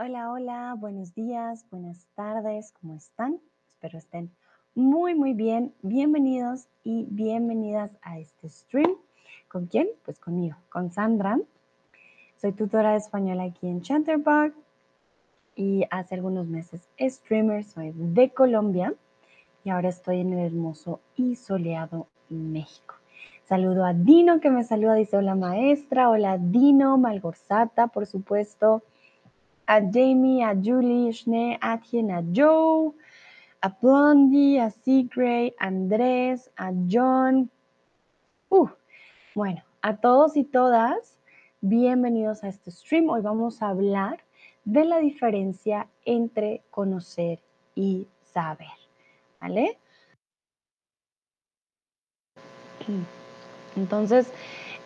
Hola, hola, buenos días, buenas tardes, ¿cómo están? Espero estén muy, muy bien. Bienvenidos y bienvenidas a este stream. ¿Con quién? Pues conmigo, con Sandra. Soy tutora de español aquí en Chatterbox y hace algunos meses streamer, soy de Colombia y ahora estoy en el hermoso y soleado México. Saludo a Dino que me saluda, dice hola maestra, hola Dino, Malgorzata, por supuesto a Jamie, a Julie, Schnee, a Tien, a Joe, a Blondie, a Seagray, a Andrés, a John. Bueno, a todos y todas, bienvenidos a este stream. Hoy vamos a hablar de la diferencia entre conocer y saber. ¿Vale? Entonces,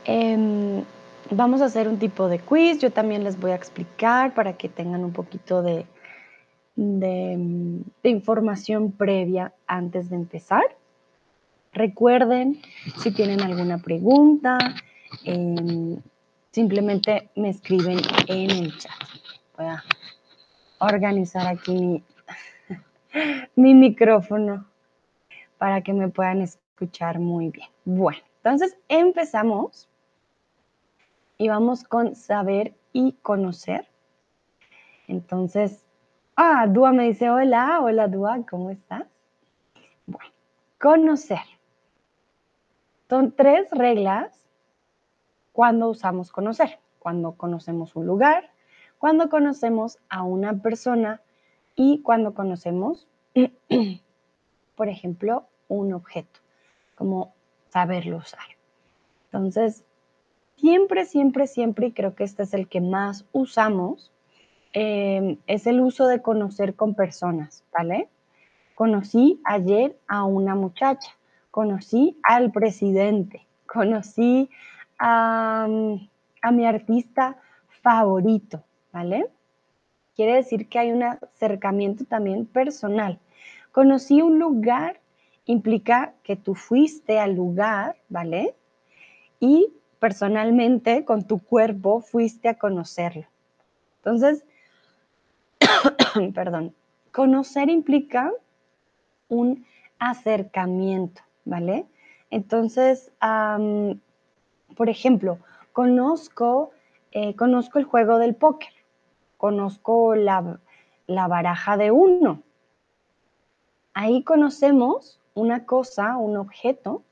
eh, Vamos a hacer un tipo de quiz, yo también les voy a explicar para que tengan un poquito de, información previa antes de empezar. Recuerden, si tienen alguna pregunta, eh, simplemente me escriben en el chat. Voy a organizar aquí mi micrófono para que me puedan escuchar muy bien. Bueno, entonces empezamos y vamos con saber y conocer. Entonces, ah, Dúa me dice, hola, hola Dúa, ¿cómo estás? Bueno, conocer. Son tres reglas cuando usamos conocer. Cuando conocemos un lugar, cuando conocemos a una persona y cuando conocemos, por ejemplo, un objeto, como saberlo usar. Entonces, siempre, siempre, siempre, y creo que este es el que más usamos, em, es el uso de conocer con personas, ¿vale? Conocí ayer a una muchacha, conocí al presidente, conocí a, a mi artista favorito, ¿vale? Quiere decir que hay un acercamiento también personal. Conocí un lugar implica que tú fuiste al lugar, ¿vale? Y personalmente, con tu cuerpo, fuiste a conocerlo. Entonces, perdón, conocer implica un acercamiento, ¿vale? Entonces, por ejemplo, conozco, eh, conozco el juego del póker, conozco la, la baraja de uno. Ahí conocemos una cosa, un objeto,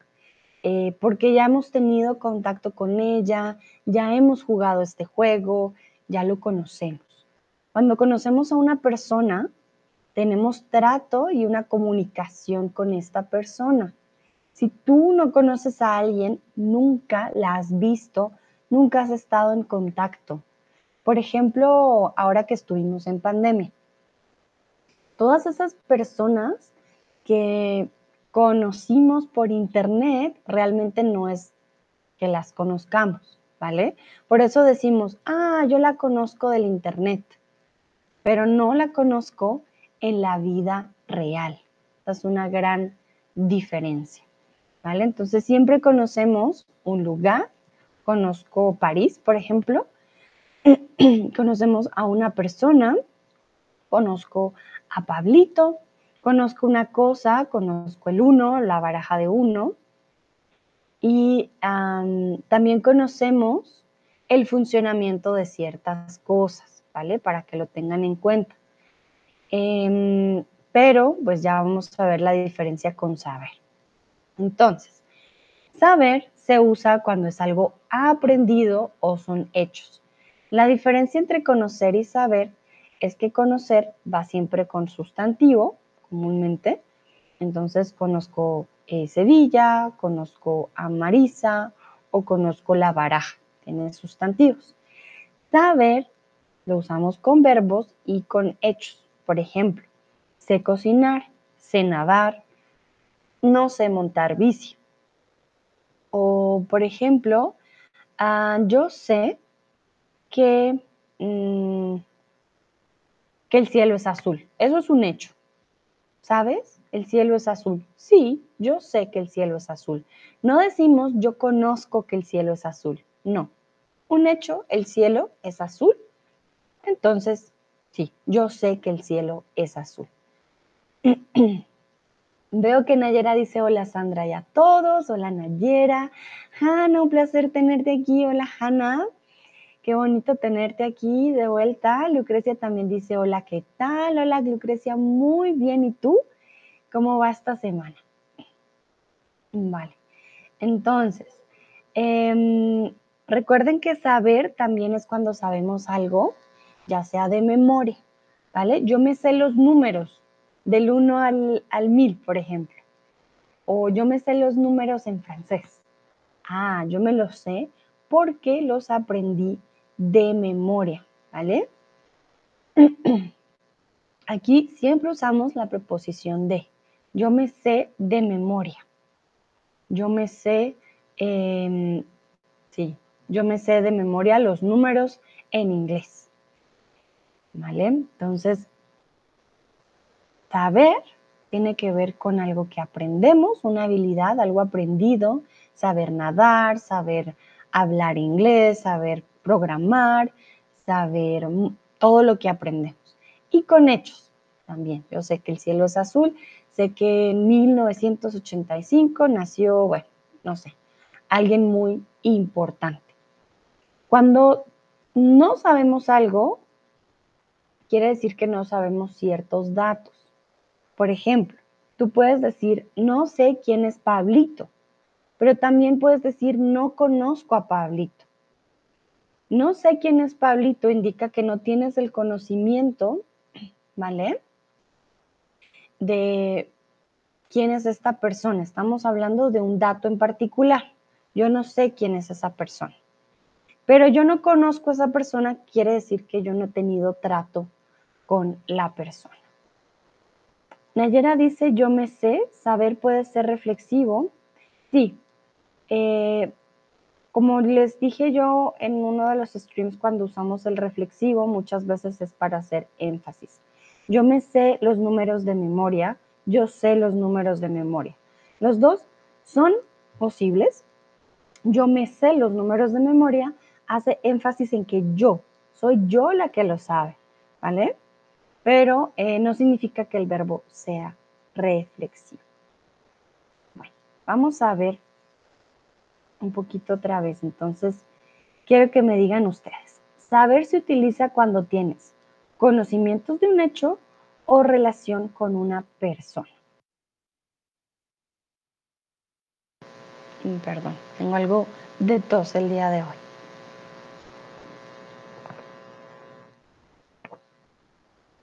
eh, porque ya hemos tenido contacto con ella, ya hemos jugado este juego, ya lo conocemos. Cuando conocemos a una persona, tenemos trato y una comunicación con esta persona. Si tú no conoces a alguien, nunca la has visto, nunca has estado en contacto. Por ejemplo, ahora que estuvimos en pandemia, todas esas personas que conocimos por internet realmente no es que las conozcamos, ¿vale? Por eso decimos, ah, yo la conozco del internet, pero no la conozco en la vida real. Esta es una gran diferencia, ¿vale? Entonces siempre conocemos un lugar, conozco París, por ejemplo, conocemos a una persona, conozco a Pablito, Conozco una cosa, conozco el uno, la baraja de uno, y también conocemos el funcionamiento de ciertas cosas, ¿vale? Para que lo tengan en cuenta. Em, pero pues ya vamos a ver la diferencia con saber. Entonces, saber se usa cuando es algo aprendido o son hechos. La diferencia entre conocer y saber es que conocer va siempre con sustantivo comúnmente. Entonces conozco eh, Sevilla, conozco a Marisa o conozco la baraja, tienen sustantivos. Saber lo usamos con verbos y con hechos. Por ejemplo, sé cocinar, sé nadar, no sé montar bici. O, por ejemplo, ah, yo sé que, mm, que el cielo es azul. Eso es un hecho. ¿Sabes? El cielo es azul. Sí, yo sé que el cielo es azul. No decimos yo conozco que el cielo es azul. No. Un hecho, el cielo es azul. Entonces, Sí, yo sé que el cielo es azul. Veo que Nayera dice hola Sandra y a todos. Hola Nayera. Hanna, un placer tenerte aquí. Hola Hanna. Qué bonito tenerte aquí de vuelta. Lucrecia también dice hola, ¿qué tal? Hola Lucrecia, muy bien. ¿Y tú? ¿Cómo va esta semana? Vale. Entonces, em, recuerden que saber también es cuando sabemos algo, ya sea de memoria, ¿vale? Yo me sé los números del 1 al, al 1000, por ejemplo. O yo me sé los números en francés. Ah, yo me los sé porque los aprendí de memoria, ¿vale? Aquí siempre usamos la preposición de. Yo me sé de memoria. Yo me sé, em, sí, yo me sé de memoria los números en inglés. ¿Vale? Entonces, saber tiene que ver con algo que aprendemos, una habilidad, algo aprendido, saber nadar, saber hablar inglés, saber programar, saber todo lo que aprendemos. Y con hechos también. Yo sé que el cielo es azul, sé que en 1985 nació, bueno, no sé, alguien muy importante. Cuando no sabemos algo, quiere decir que no sabemos ciertos datos. Por ejemplo, tú puedes decir, no sé quién es Pablito, pero también puedes decir, no conozco a Pablito. No sé quién es Pablito indica que no tienes el conocimiento, ¿vale? De quién es esta persona. Estamos hablando de un dato en particular. Yo no sé quién es esa persona. Pero yo no conozco a esa persona, quiere decir que yo no he tenido trato con la persona. Nayera dice, yo me sé, saber puede ser reflexivo. Sí, eh, como les dije yo en uno de los streams cuando usamos el reflexivo, muchas veces es para hacer énfasis. Yo me sé los números de memoria, yo sé los números de memoria. Los dos son posibles. Yo me sé los números de memoria, hace énfasis en que yo, soy yo la que lo sabe, ¿vale? Pero eh, no significa que el verbo sea reflexivo. Bueno, vamos a ver un poquito otra vez. Entonces, quiero que me digan ustedes, saber se utiliza cuando tienes conocimientos de un hecho o relación con una persona. Mm, perdón, tengo algo de tos el día de hoy.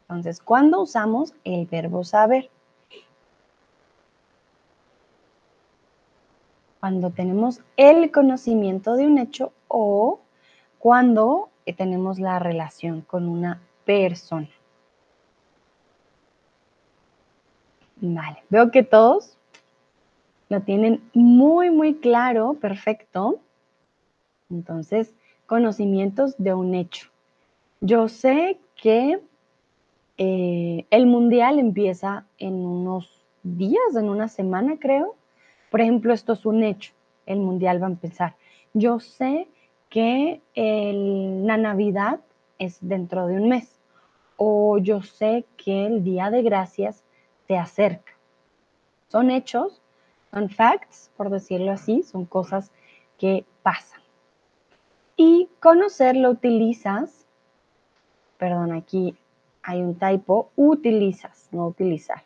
Entonces, ¿cuándo usamos el verbo saber? Cuando tenemos el conocimiento de un hecho o cuando eh, tenemos la relación con una persona. Vale, veo que todos lo tienen muy, muy claro, perfecto. Entonces, conocimientos de un hecho. Yo sé que eh, el mundial empieza en unos días, en una semana creo. Por ejemplo, esto es un hecho, el mundial va a empezar. Yo sé que la Navidad es dentro de un mes o yo sé que el Día de Gracias se acerca. Son hechos, son facts, por decirlo así, son cosas que pasan. Y conocer lo utilizas, perdón, aquí hay un typo, utilizas, no utilizar.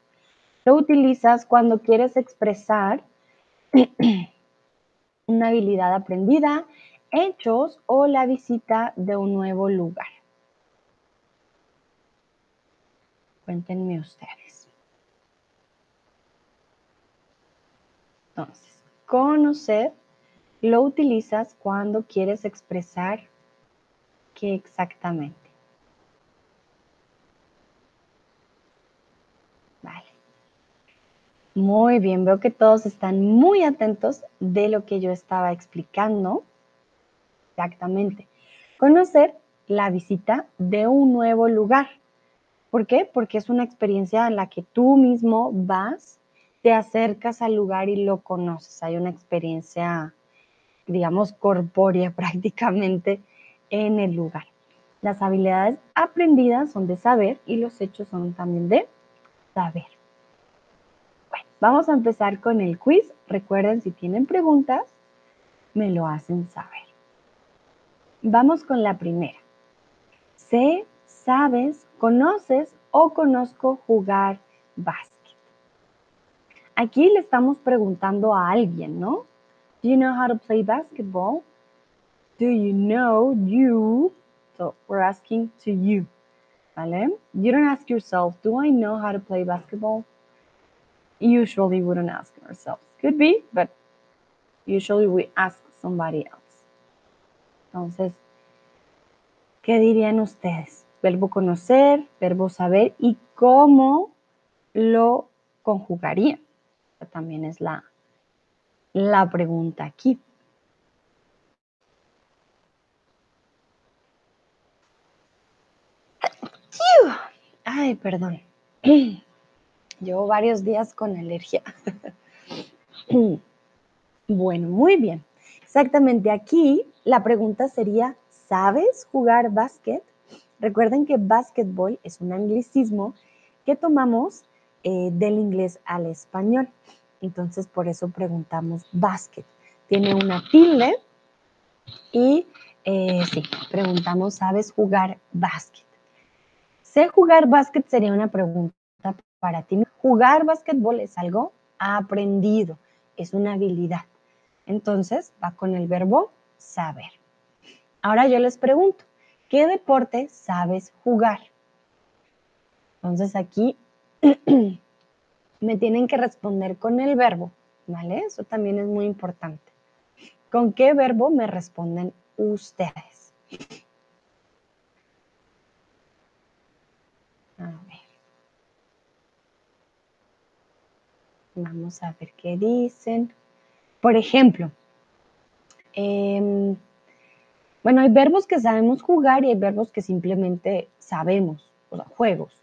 Lo utilizas cuando quieres expresar una habilidad aprendida, hechos o la visita de un nuevo lugar. Cuéntenme ustedes. Entonces, conocer lo utilizas cuando quieres expresar qué exactamente. Muy bien, veo que todos están muy atentos de lo que yo estaba explicando. Exactamente. Conocer la visita de un nuevo lugar. ¿Por qué? Porque es una experiencia en la que tú mismo vas, te acercas al lugar y lo conoces. Hay una experiencia, digamos, corpórea prácticamente en el lugar. Las habilidades aprendidas son de saber y los hechos son también de saber. Vamos a empezar con el quiz. Recuerden, si tienen preguntas, me lo hacen saber. Vamos con la primera. Sé, sabes, conoces o conozco jugar básquet. Aquí le estamos preguntando a alguien, ¿no? Do you know how to play basketball? Do you know you? So we're asking to you. ¿Vale? You don't ask yourself, do I know how to play basketball? Usually wouldn't ask ourselves. Could be, but usually we ask somebody else. Entonces, ¿qué dirían ustedes? Verbo conocer, verbo saber y cómo lo conjugarían. También es la, la pregunta aquí. Ay, perdón. Llevo varios días con alergia. Bueno, muy bien. Exactamente aquí la pregunta sería, ¿sabes jugar básquet? Recuerden que básquetbol es un anglicismo que tomamos eh, del inglés al español. Entonces, por eso preguntamos básquet. Tiene una tilde y eh, sí, preguntamos, ¿sabes jugar básquet? Sé jugar básquet sería una pregunta para ti. Jugar básquetbol es algo aprendido, es una habilidad. Entonces va con el verbo saber. Ahora yo les pregunto, ¿qué deporte sabes jugar? Entonces aquí me tienen que responder con el verbo, ¿vale? Eso también es muy importante. ¿Con qué verbo me responden ustedes? A. Vamos a ver qué dicen. Por ejemplo, em, bueno, hay verbos que sabemos jugar y hay verbos que simplemente sabemos, o sea, juegos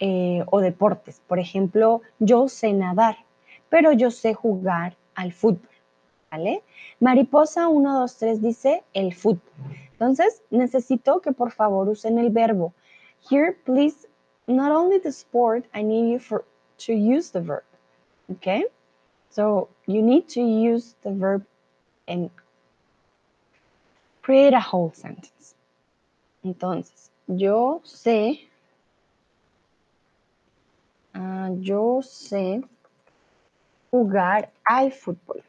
eh, o deportes. Por ejemplo, yo sé nadar, pero yo sé jugar al fútbol, ¿vale? Mariposa 1, 2, 3 dice el fútbol. Entonces, necesito que por favor usen el verbo. Here, please, not only the sport, I need you for, to use the verb, okay? So you need to use the verb and create a whole sentence. Entonces, yo sé, uh, yo sé jugar al fútbol.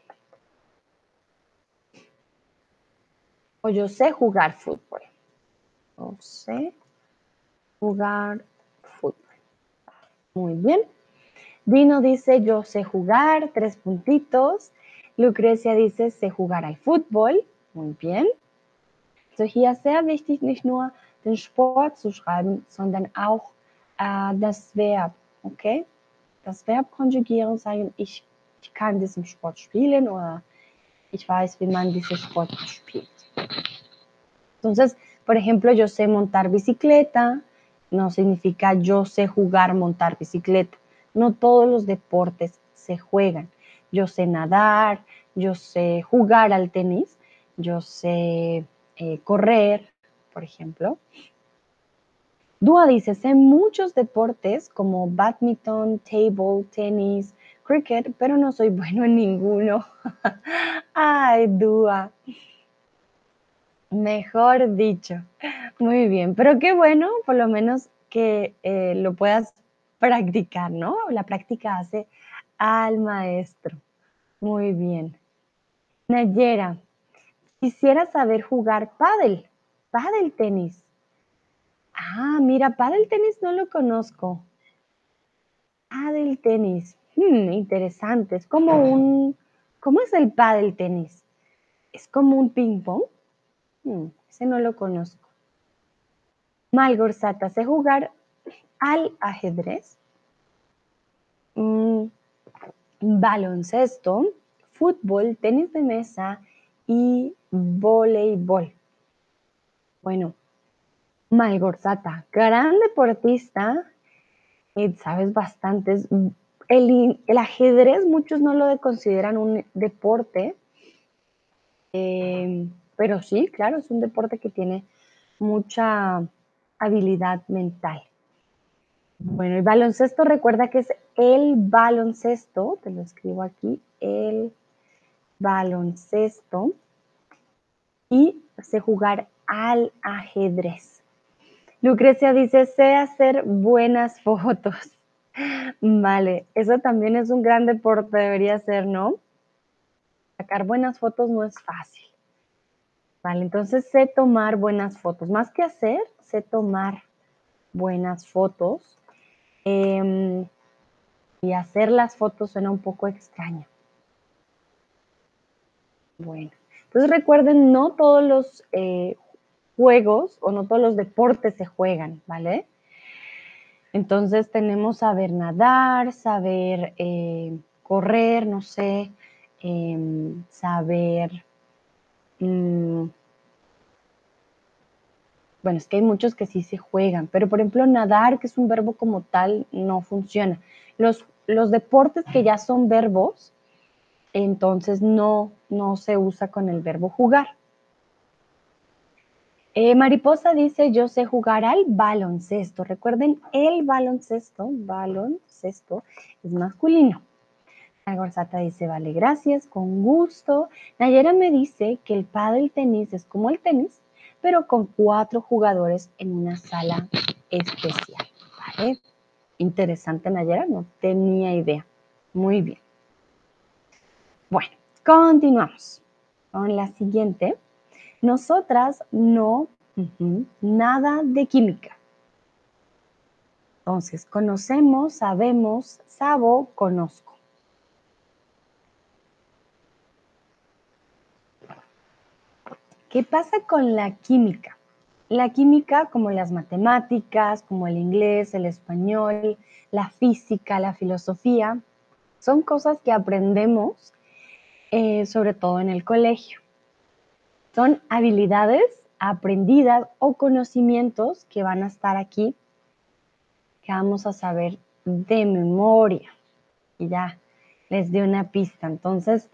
O yo sé jugar fútbol. Yo sé jugar fútbol. Muy bien. Dino dice, yo sé jugar, tres puntitos. Lucrecia dice, sé jugar al fútbol. Muy bien. So hier sehr wichtig, nicht nur den Sport zu schreiben, sondern auch äh, das Verb, okay? Das Verb konjugieren, sagen, ich, ich kann diesen Sport spielen oder ich weiß, wie man diesen Sport spielt. Entonces, por ejemplo, yo sé montar bicicleta, no significa yo sé jugar montar bicicleta. No todos los deportes se juegan. Yo sé nadar, yo sé jugar al tenis, yo sé eh, correr, por ejemplo. Dúa dice, sé muchos deportes como badminton, table, tenis, cricket, pero no soy bueno en ninguno. Ay, Dúa. Mejor dicho. Muy bien, pero qué bueno, por lo menos que eh, lo puedas practicar, ¿no? La práctica hace al maestro. Muy bien. Nayera, quisiera saber jugar pádel, pádel tenis. Ah, mira, pádel tenis no lo conozco. Pádel tenis. Hmm, interesante. Es como un... ¿Cómo es el pádel tenis? ¿Es como un ping pong? Hmm, ese no lo conozco. Malgorzata, sé jugar al ajedrez, mm, baloncesto, fútbol, tenis de mesa y voleibol. Bueno, Malgorzata, gran deportista, eh, sabes bastantes. El, ajedrez muchos no lo consideran un deporte, eh, pero sí, claro, es un deporte que tiene mucha habilidad mental. Bueno, el baloncesto recuerda que es el baloncesto, te lo escribo aquí, el baloncesto, y sé jugar al ajedrez. Lucrecia dice, sé hacer buenas fotos. Vale, eso también es un gran deporte, debería ser, ¿no? Sacar buenas fotos no es fácil. Vale, entonces sé tomar buenas fotos. Más que hacer, sé tomar buenas fotos. Em, y hacer las fotos suena un poco extraño. Bueno, entonces recuerden, no todos los eh, juegos o no todos los deportes se juegan, ¿vale? Entonces tenemos saber nadar, saber eh, correr, no sé, em, saber... Mm, bueno, es que hay muchos que sí se juegan, pero por ejemplo nadar, que es un verbo como tal, no funciona. Los, los deportes que ya son verbos, entonces no, no se usa con el verbo jugar. Eh, Mariposa dice, yo sé jugar al baloncesto. Recuerden, el baloncesto, baloncesto, es masculino. Gorzata dice, vale, gracias, con gusto. Nayera me dice que el pádel tenis es como el tenis, pero con cuatro jugadores en una sala especial. ¿Vale? Interesante, Nayera, no tenía idea. Muy bien. Bueno, continuamos con la siguiente. Nosotras no, nada de química. Entonces, conocemos, sabemos, sabo, conozco. ¿Qué pasa con la química? La química, como las matemáticas, como el inglés, el español, la física, la filosofía, son cosas que aprendemos eh, sobre todo en el colegio. Son habilidades aprendidas o conocimientos que van a estar aquí, que vamos a saber de memoria. Y ya les di una pista. Entonces,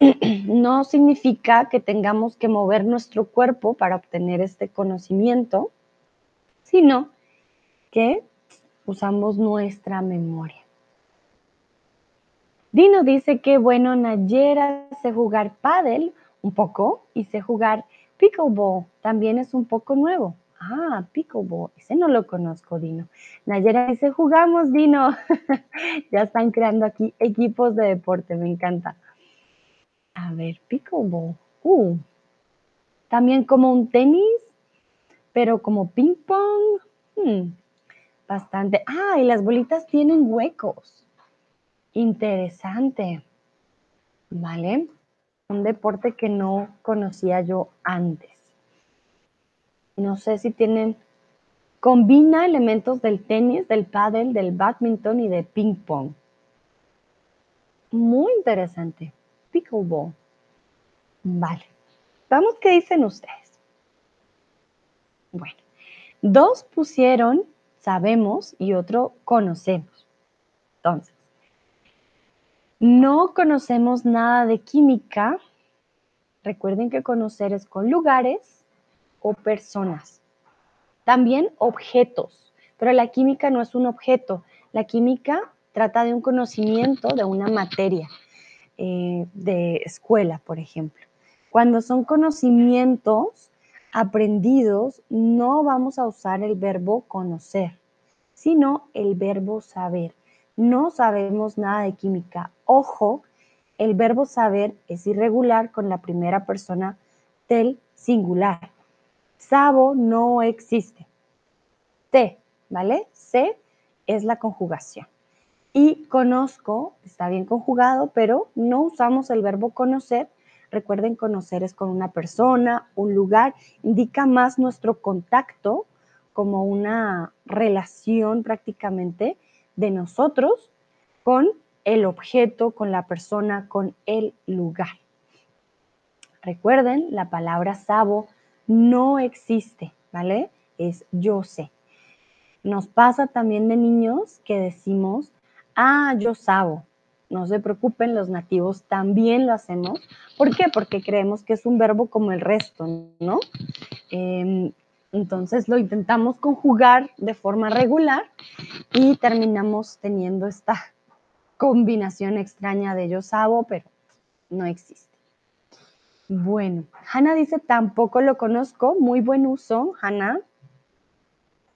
no significa que tengamos que mover nuestro cuerpo para obtener este conocimiento, sino que usamos nuestra memoria. Dino dice que bueno, Nayera sé jugar paddle un poco y sé jugar pickleball, también es un poco nuevo. Ah, pickleball, ese no lo conozco, Dino. Nayera dice, jugamos, Dino. ya están creando aquí equipos de deporte, me encanta. A ver, pickleball. Uh, también como un tenis, pero como ping pong. Hmm, bastante. Ah, y las bolitas tienen huecos. Interesante. ¿Vale? Un deporte que no conocía yo antes. No sé si tienen, combina elementos del tenis, del pádel, del badminton y de ping pong. Muy interesante. Vale. Vamos, ¿qué dicen ustedes? Bueno, dos pusieron sabemos y otro conocemos. Entonces, no conocemos nada de química. Recuerden que conocer es con lugares o personas. También objetos, pero la química no es un objeto. La química trata de un conocimiento de una materia eh, de escuela, por ejemplo. Cuando son conocimientos aprendidos, no vamos a usar el verbo conocer, sino el verbo saber no sabemos nada de química. Ojo, el verbo saber es irregular con la primera persona del singular. Sabo no existe. T, ¿vale? C es la conjugación. Y conozco, está bien conjugado, pero no usamos el verbo conocer. Recuerden, conocer es con una persona, un lugar, indica más nuestro contacto como una relación prácticamente de nosotros con el objeto, con la persona, con el lugar. Recuerden, la palabra sabo no existe, ¿vale? Es yo sé. Nos pasa también de niños que decimos, ah, yo sabo. No se preocupen, los nativos también lo hacemos. ¿Por qué? Porque creemos que es un verbo como el resto, ¿no? Em, Entonces lo intentamos conjugar de forma regular y terminamos teniendo esta combinación extraña de yo sabo, pero no existe. Bueno, Hanna dice, tampoco lo conozco. Muy buen uso, Hanna,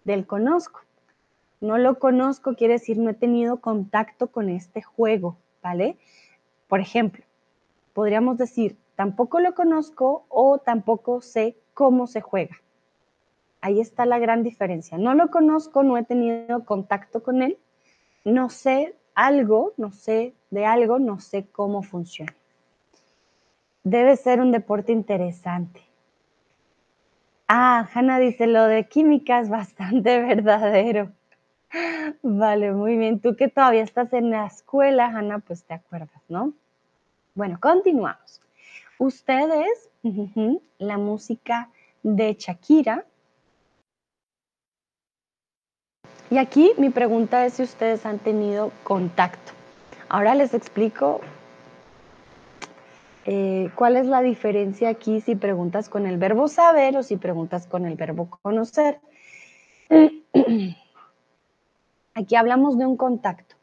del conozco. No lo conozco quiere decir no he tenido contacto con este juego, ¿vale? Por ejemplo, podríamos decir, tampoco lo conozco o tampoco sé cómo se juega. Ahí está la gran diferencia. No lo conozco, no he tenido contacto con él, no sé algo, no sé de algo, no sé cómo funciona. Debe ser un deporte interesante. Ah, Hanna dice, lo de química es bastante verdadero. Vale, muy bien. Tú que todavía estás en la escuela, Hanna, pues te acuerdas, ¿no? Bueno, continuamos. Ustedes, la música de Shakira. Y aquí mi pregunta es si ustedes han tenido contacto. Ahora les explico eh, cuál es la diferencia aquí si preguntas con el verbo saber o si preguntas con el verbo conocer. Aquí hablamos de un contacto.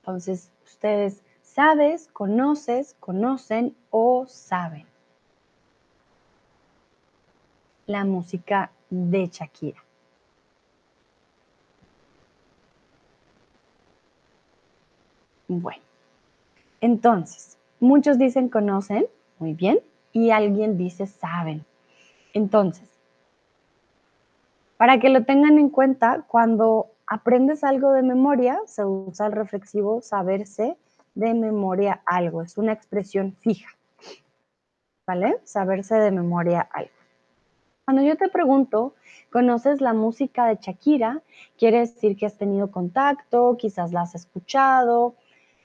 Entonces, ustedes sabes, conoces, conocen o saben. La música de Shakira. Bueno, entonces, muchos dicen conocen, muy bien, y alguien dice saben. Entonces, para que lo tengan en cuenta, cuando aprendes algo de memoria, se usa el reflexivo saberse de memoria algo. Es una expresión fija. ¿Vale? Saberse de memoria algo. Cuando yo te pregunto, ¿conoces la música de Shakira? Quiere decir que has tenido contacto, quizás la has escuchado.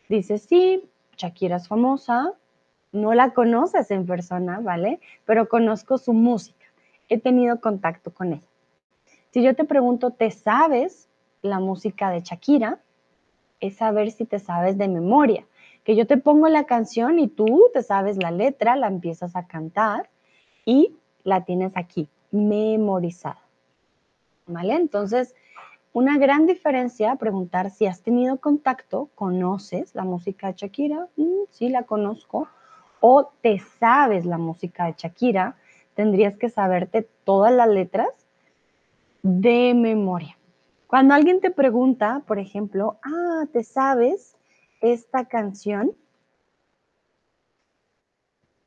Dices, sí, Shakira es famosa. No la conoces en persona, ¿vale? Pero conozco su música. He tenido contacto con ella. Si yo te pregunto, ¿te sabes la música de Shakira? Es saber si te sabes de memoria. Que yo te pongo la canción y tú te sabes la letra, la empiezas a cantar y la tienes aquí, memorizada. ¿Vale? Entonces, una gran diferencia, preguntar si has tenido contacto, conoces la música de Shakira, mm, sí la conozco, o te sabes la música de Shakira, tendrías que saberte todas las letras de memoria. Cuando alguien te pregunta, por ejemplo, ah, ¿te sabes esta canción?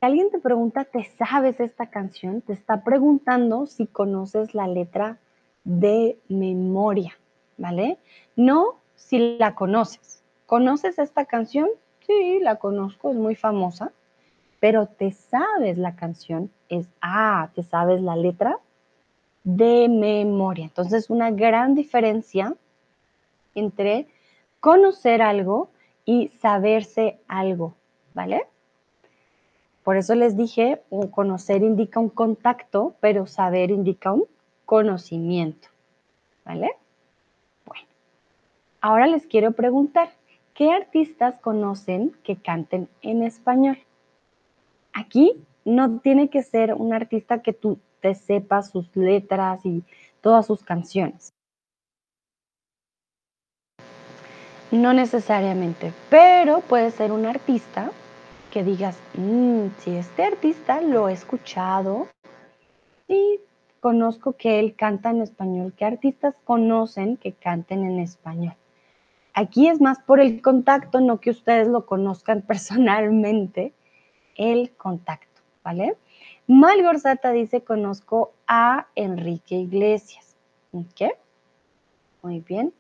alguien te pregunta, ¿te sabes esta canción? Te está preguntando si conoces la letra de memoria, ¿vale? No si la conoces. ¿Conoces esta canción? Sí, la conozco, es muy famosa, pero te sabes la canción, es, ah, ¿te sabes la letra? De memoria. Entonces, una gran diferencia entre conocer algo y saberse algo, ¿vale? Por eso les dije, conocer indica un contacto, pero saber indica un conocimiento, ¿vale? Bueno, ahora les quiero preguntar, ¿qué artistas conocen que canten en español? Aquí no tiene que ser un artista que tú te sepas sus letras y todas sus canciones. No necesariamente, pero puede ser un artista que digas, mm, si este artista lo he escuchado y conozco que él canta en español. ¿Qué artistas conocen que canten en español? Aquí es más por el contacto, no que ustedes lo conozcan personalmente, el contacto, ¿vale? Malgorzata dice, conozco a Enrique Iglesias. ¿Qué? Muy bien.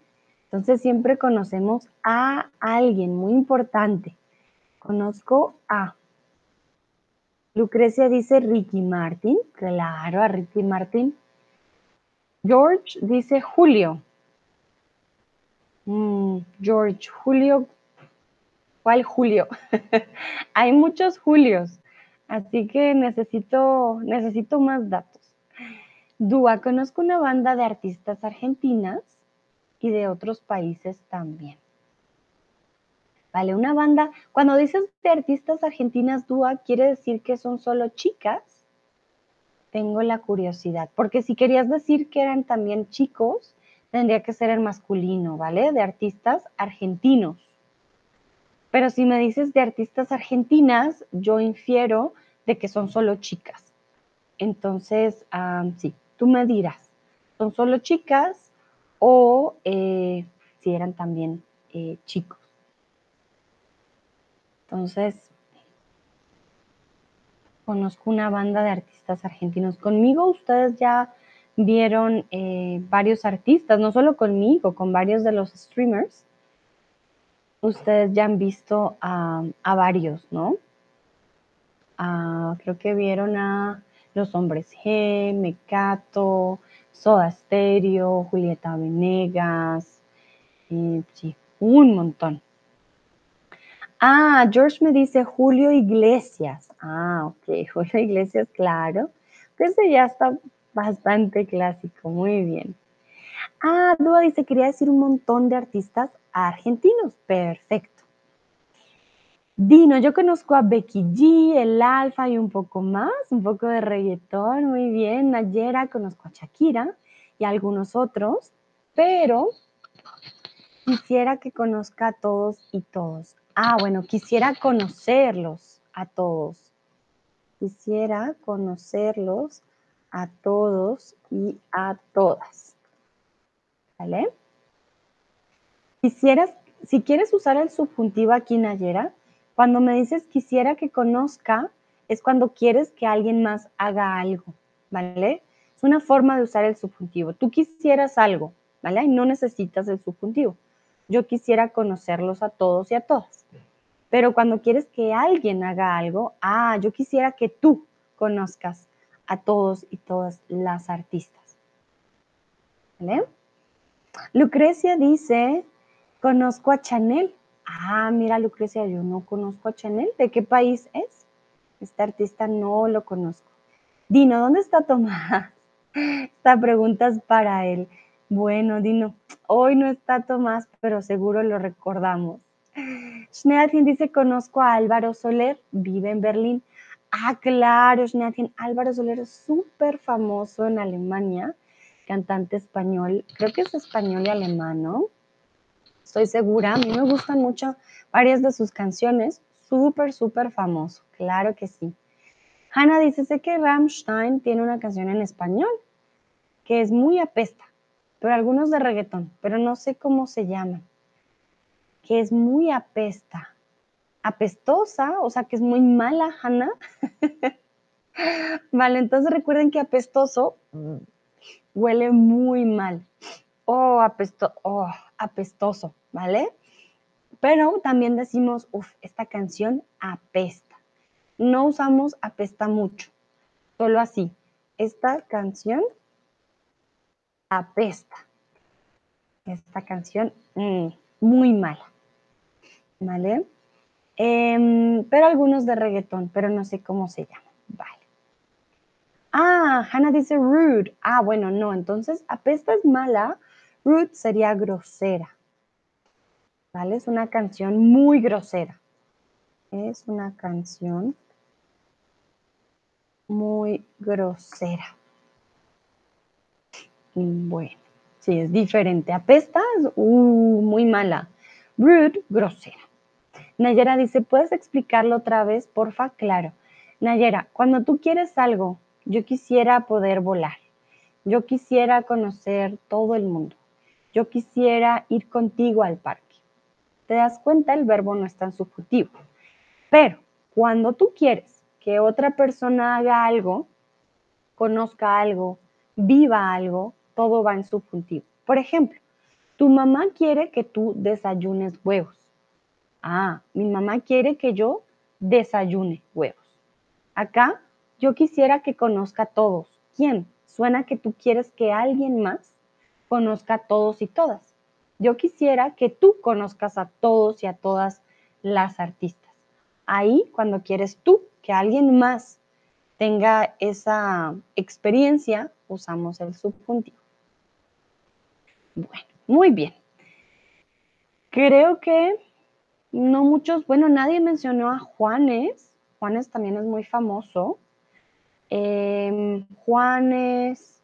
Entonces siempre conocemos a alguien muy importante. Conozco a. Lucrecia dice Ricky Martin. Claro, a Ricky Martin. George dice Julio. Mm, George, Julio. ¿Cuál Julio? Hay muchos Julios. Así que necesito, necesito más datos. Dúa, conozco una banda de artistas argentinas y de otros países también. Vale, una banda, cuando dices de artistas argentinas Dúa, ¿quiere decir que son solo chicas? Tengo la curiosidad, porque si querías decir que eran también chicos, tendría que ser el masculino, ¿vale? De artistas argentinos. Pero si me dices de artistas argentinas, yo infiero de que son solo chicas. Entonces, sí, tú me dirás, ¿son solo chicas o eh, si eran también eh, chicos? Entonces, conozco una banda de artistas argentinos. Conmigo ustedes ya vieron eh, varios artistas, no solo conmigo, con varios de los streamers. Ustedes ya han visto a, varios, ¿no? creo que vieron a Los Hombres G, Mecato, Soda Stereo, Julieta Venegas, eh, sí, un montón. Ah, George me dice Julio Iglesias. Ah, ok, Julio Iglesias, claro. Ese ya está bastante clásico, muy bien. Ah, Dúa dice, quería decir un montón de artistas argentinos. Perfecto. Dino, yo conozco a Becky G, el Alfa y un poco más, un poco de reggaetón, muy bien. Nayera, conozco a Shakira y algunos otros, pero quisiera que conozca a todos y todos. Ah, bueno, quisiera conocerlos a todos. Quisiera conocerlos a todos y a todas. ¿Vale? Quisieras, si quieres usar el subjuntivo aquí, Nayera, cuando me dices quisiera que conozca, es cuando quieres que alguien más haga algo, ¿vale? Es una forma de usar el subjuntivo. Tú quisieras algo, ¿vale? Y no necesitas el subjuntivo. Yo quisiera conocerlos a todos y a todas. Pero cuando quieres que alguien haga algo, ah, yo quisiera que tú conozcas a todos y todas las artistas. ¿Vale? Lucrecia dice, conozco a Chanel. Ah, mira Lucrecia, yo no conozco a Chanel. ¿De qué país es? Este artista no lo conozco. Dino, ¿dónde está Tomás? Esta pregunta es para él. Bueno, Dino, hoy no está Tomás, pero seguro lo recordamos. Schneadchen dice, conozco a Álvaro Soler, vive en Berlín. Ah, claro, Schneadchen. Álvaro Soler es súper famoso en Alemania, cantante español. Creo que es español y alemán, ¿no? Estoy segura. A mí me gustan mucho varias de sus canciones. Súper, súper famoso. Claro que sí. Hanna dice, sé que Rammstein tiene una canción en español que es muy apesta, pero algunos de reggaetón, pero no sé cómo se llaman que es muy apesta. Apestosa, o sea, que es muy mala, Hannah. vale, entonces recuerden que apestoso mm, huele muy mal. Oh, apesto apestoso, ¿vale? Pero también decimos, uff, esta canción apesta. No usamos apesta mucho, solo así. Esta canción apesta. Esta canción mm, muy mala. ¿vale? Em, pero algunos de reggaetón, pero no sé cómo se llama. Vale. Ah, Hannah dice rude. Ah, bueno, no, entonces apesta es mala, rude sería grosera. ¿Vale? Es una canción muy grosera. Es una canción muy grosera. Bueno, sí, es diferente. Apesta es uh, muy mala. Rude, grosera. Nayera dice, ¿puedes explicarlo otra vez, porfa? Claro. Nayera, cuando tú quieres algo, yo quisiera poder volar. Yo quisiera conocer todo el mundo. Yo quisiera ir contigo al parque. ¿Te das cuenta? El verbo no es tan subjetivo. Pero cuando tú quieres que otra persona haga algo, conozca algo, viva algo, todo va en subjuntivo. Por ejemplo, tu mamá quiere que tú desayunes huevos. Ah, mi mamá quiere que yo desayune huevos. Acá yo quisiera que conozca a todos. ¿Quién? Suena que tú quieres que alguien más conozca a todos y todas. Yo quisiera que tú conozcas a todos y a todas las artistas. Ahí, cuando quieres tú que alguien más tenga esa experiencia, usamos el subjuntivo. Bueno, muy bien. Creo que no muchos, bueno, nadie mencionó a Juanes. Juanes también es muy famoso. Em, Juanes,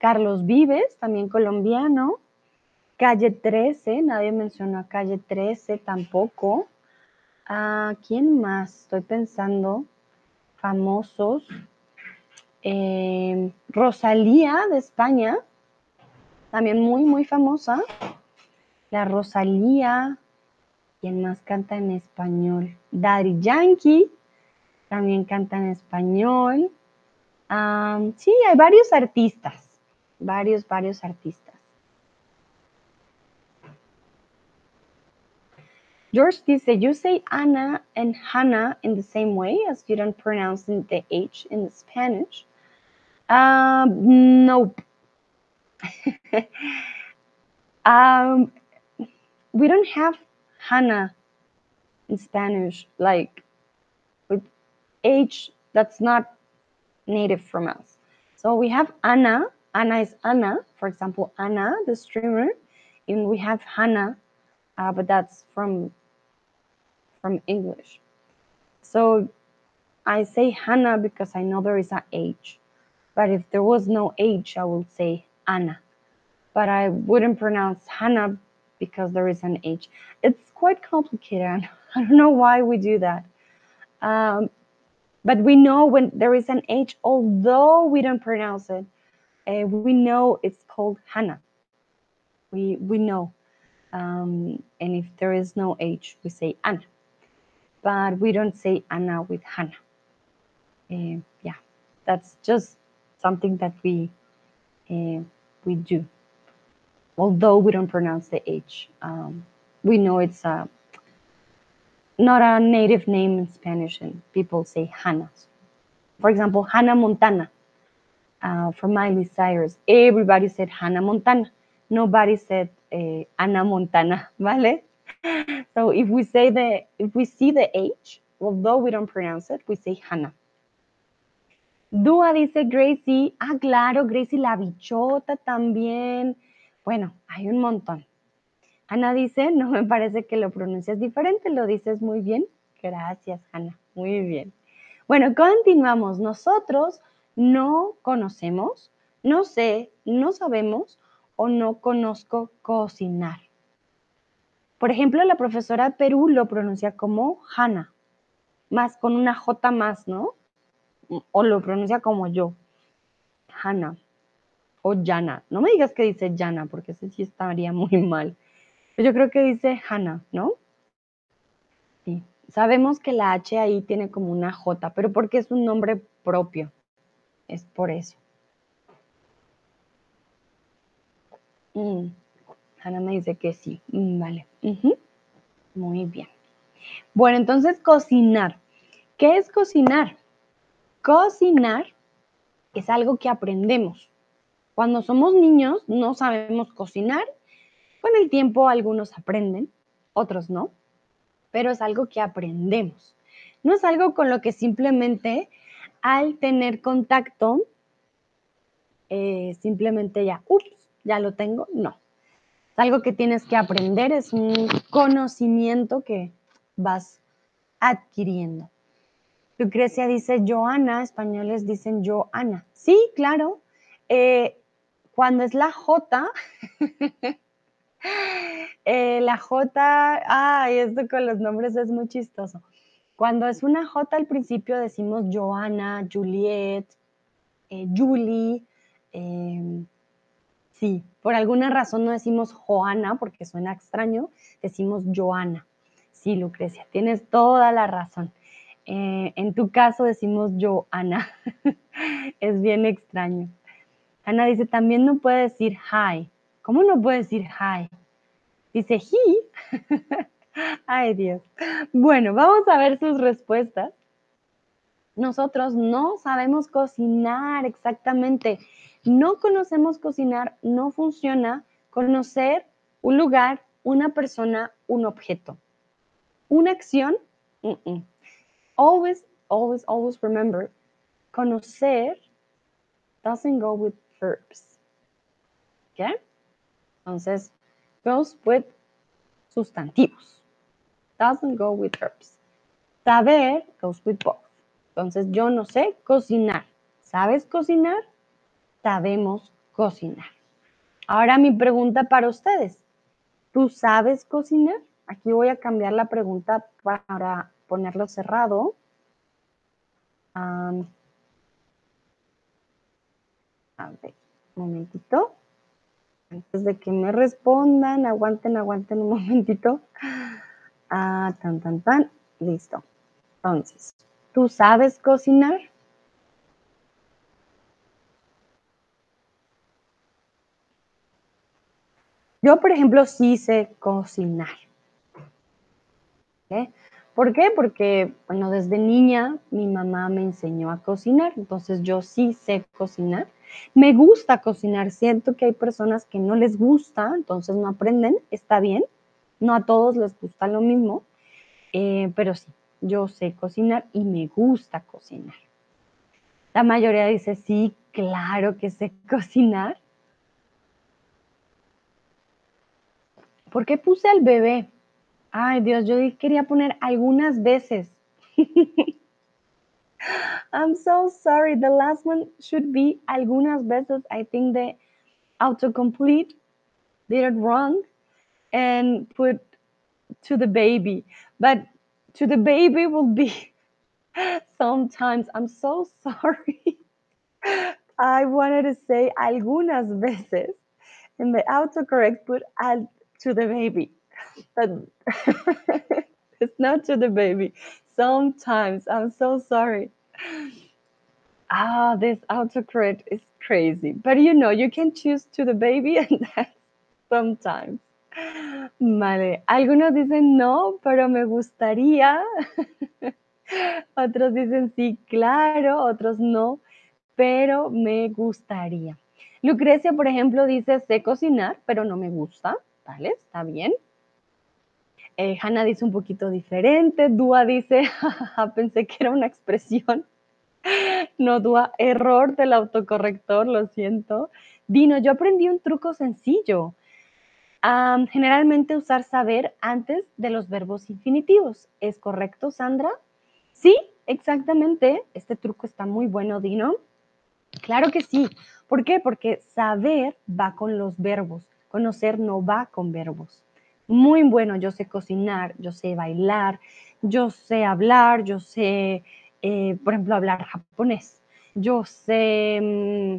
Carlos Vives, también colombiano. Calle 13, nadie mencionó a Calle 13 tampoco. ¿A quién más? Estoy pensando. Famosos. Em, Rosalía de España, también muy, muy famosa. La Rosalía. ¿Quién más canta en español? Daddy Yankee, también canta en español. sí, hay varios artistas, varios, varios artistas. George dice, you say Ana and Hannah in the same way as you don't pronounce the H in the Spanish. Um, nope. um, we don't have Hannah in Spanish, like with H that's not native from us. So we have Ana. Ana is Anna, for example, Anna, the streamer, and we have Hannah, uh, but that's from from English. So I say Hannah because I know there is an H, but if there was no H, I would say Anna. But I wouldn't pronounce Hannah because there is an H. It's quite complicated. I don't know why we do that. Um, but we know when there is an H, although we don't pronounce it, uh, we know it's called Hannah. We, we know. Um, and if there is no H, we say Anna. But we don't say Anna with Hannah. Uh, yeah, that's just something that we uh, we do although we don't pronounce the H. Um, we know it's a, not a native name in Spanish, and people say Hannah. For example, Hannah Montana uh, from Miley Cyrus. Everybody said Hannah Montana. Nobody said uh, Anna Montana, ¿vale? So if we say the, if we see the H, although we don't pronounce it, we say Hannah. Dua dice Gracie, ah, claro, Gracie la bichota también. Bueno, hay un montón. Ana dice, no me parece que lo pronuncies diferente, lo dices muy bien. Gracias, Ana. Muy bien. Bueno, continuamos. Nosotros no conocemos, no sé, no sabemos o no conozco cocinar. Por ejemplo, la profesora de Perú lo pronuncia como Hanna, más con una J más, ¿no? O lo pronuncia como yo, Hanna o Yana. No me digas que dice Yana, porque ese sí estaría muy mal. yo creo que dice Hannah, ¿no? Sí. Sabemos que la H ahí tiene como una J, pero porque es un nombre propio. Es por eso. Mm. Hannah me dice que sí. Mm, vale. Muy bien. Bueno, entonces cocinar. ¿Qué es cocinar? Cocinar es algo que aprendemos. Cuando somos niños no sabemos cocinar. Con el tiempo algunos aprenden, otros no, pero es algo que aprendemos. No es algo con lo que simplemente al tener contacto, eh, simplemente ya, ups, ya lo tengo. No. Es algo que tienes que aprender, es un conocimiento que vas adquiriendo. Lucrecia dice Joana, españoles dicen Joana. Sí, claro. Eh, cuando es la J, eh, la J, ay, esto con los nombres es muy chistoso. Cuando es una J al principio decimos Joana, Juliet, eh, Julie. Em, sí, por alguna razón no decimos Joana porque suena extraño, decimos Joana. Sí, Lucrecia, tienes toda la razón. Eh, en tu caso decimos Joana. es bien extraño. Ana dice, también no puede decir hi. ¿Cómo no puede decir hi? Dice he. Ay Dios. Bueno, vamos a ver sus respuestas. Nosotros no sabemos cocinar exactamente. No conocemos cocinar, no funciona conocer un lugar, una persona, un objeto. Una acción, always, always, always remember, conocer doesn't go with verbs. ¿Qué? Entonces, goes with sustantivos. Doesn't go with verbs. Saber goes with both. Entonces, yo no sé cocinar. ¿Sabes cocinar? Sabemos cocinar. Ahora mi pregunta para ustedes. ¿Tú sabes cocinar? Aquí voy a cambiar la pregunta para ponerlo cerrado. a ver, un momentito. Antes de que me respondan, aguanten, aguanten un momentito. Ah, tan, tan, tan. Listo. Entonces, ¿tú sabes cocinar? Yo, por ejemplo, sí sé cocinar. ¿Por qué? Porque, bueno, desde niña mi mamá me enseñó a cocinar, entonces yo sí sé cocinar. Me gusta cocinar, siento que hay personas que no les gusta, entonces no aprenden, está bien, no a todos les gusta lo mismo, eh, pero sí, yo sé cocinar y me gusta cocinar. La mayoría dice, sí, claro que sé cocinar. ¿Por qué puse al bebé? Ay, Dios, yo quería poner algunas veces. I'm so sorry. The last one should be algunas veces. I think the autocomplete did it wrong and put to the baby. But to the baby will be sometimes. I'm so sorry. I wanted to say algunas veces. And the autocorrect put al to the baby. But it's not to the baby. Sometimes. I'm so sorry. Ah, this autocorrect is crazy. But you know, you can choose to the baby and that's sometimes. Vale, algunos dicen no, pero me gustaría. otros dicen sí, claro, otros no, pero me gustaría. Lucrecia, por ejemplo, dice sé cocinar, pero no me gusta. ¿Vale? Está bien. Eh, Hanna dice un poquito diferente. Dúa dice, pensé que era una expresión. No, Dúa, error del autocorrector, lo siento. Dino, yo aprendí un truco sencillo. Generalmente usar saber antes de los verbos infinitivos. ¿Es correcto, Sandra? Sí, exactamente. Este truco está muy bueno, Dino. Claro que sí. ¿Por qué? Porque saber va con los verbos. Conocer no va con verbos. Muy bueno, yo sé cocinar, yo sé bailar, yo sé hablar, yo sé, eh, por ejemplo, hablar japonés, yo sé mm,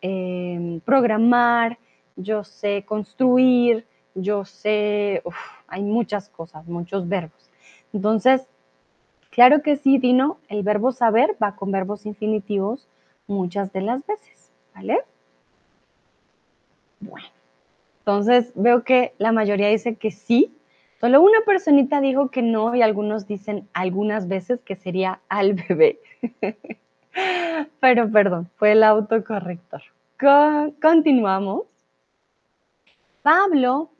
em, programar, yo sé construir, yo sé, hay muchas cosas, muchos verbos. Entonces, claro que sí, Dino, el verbo saber va con verbos infinitivos muchas de las veces, ¿vale? Bueno. Entonces veo que la mayoría dice que sí. Solo una personita dijo que no y algunos dicen algunas veces que sería al bebé. Pero perdón, fue el autocorrector. continuamos. Pablo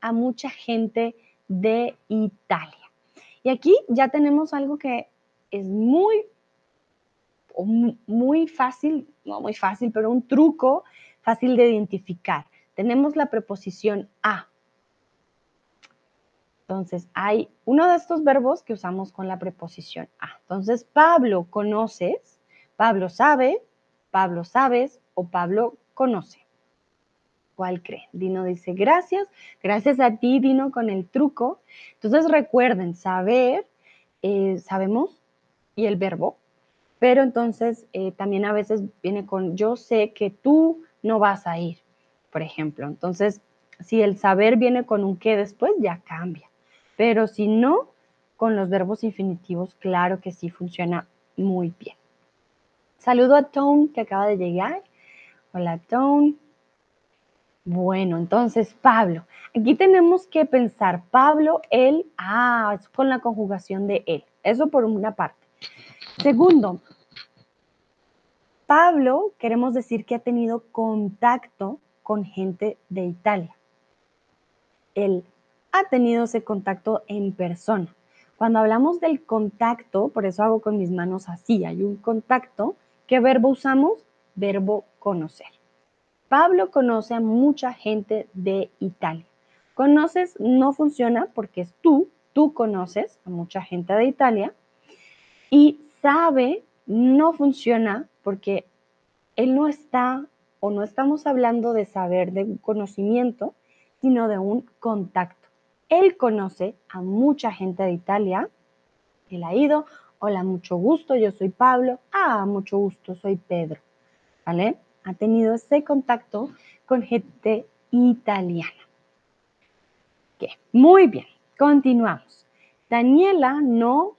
a mucha gente de Italia. Y aquí ya tenemos algo que es muy, muy fácil, no muy fácil, pero un truco fácil de identificar tenemos la preposición a. Entonces, hay uno de estos verbos que usamos con la preposición a. Entonces, Pablo conoces, Pablo sabe, Pablo sabes o Pablo conoce. Dino dice, gracias, gracias a ti, Dino, con el truco. Entonces, recuerden, saber, eh, sabemos, y el verbo, pero entonces eh, también a veces viene con yo sé que tú no vas a ir por ejemplo. Entonces, si el saber viene con un qué después, ya cambia. Pero si no, con los verbos infinitivos, claro que sí funciona muy bien. Saludo a Tone que acaba de llegar. Hola Tone. Bueno, entonces Pablo. Aquí tenemos que pensar Pablo, él, ah, es con la conjugación de él. Eso por una parte. Segundo, Pablo, queremos decir que ha tenido contacto con gente de Italia. Él ha tenido ese contacto en persona. Cuando hablamos del contacto, por eso hago con mis manos así, hay un contacto. ¿Qué verbo usamos? Verbo conocer. Pablo conoce a mucha gente de Italia. Conoces no funciona porque es tú, tú conoces a mucha gente de Italia y sabe no funciona porque él no está o no estamos hablando de saber, de un conocimiento, sino de un contacto. Él conoce a mucha gente de Italia, él ha ido, hola, mucho gusto, yo soy Pablo, ah, mucho gusto, soy Pedro, ¿vale? Ha tenido ese contacto con gente italiana. Muy bien, continuamos. Daniela no,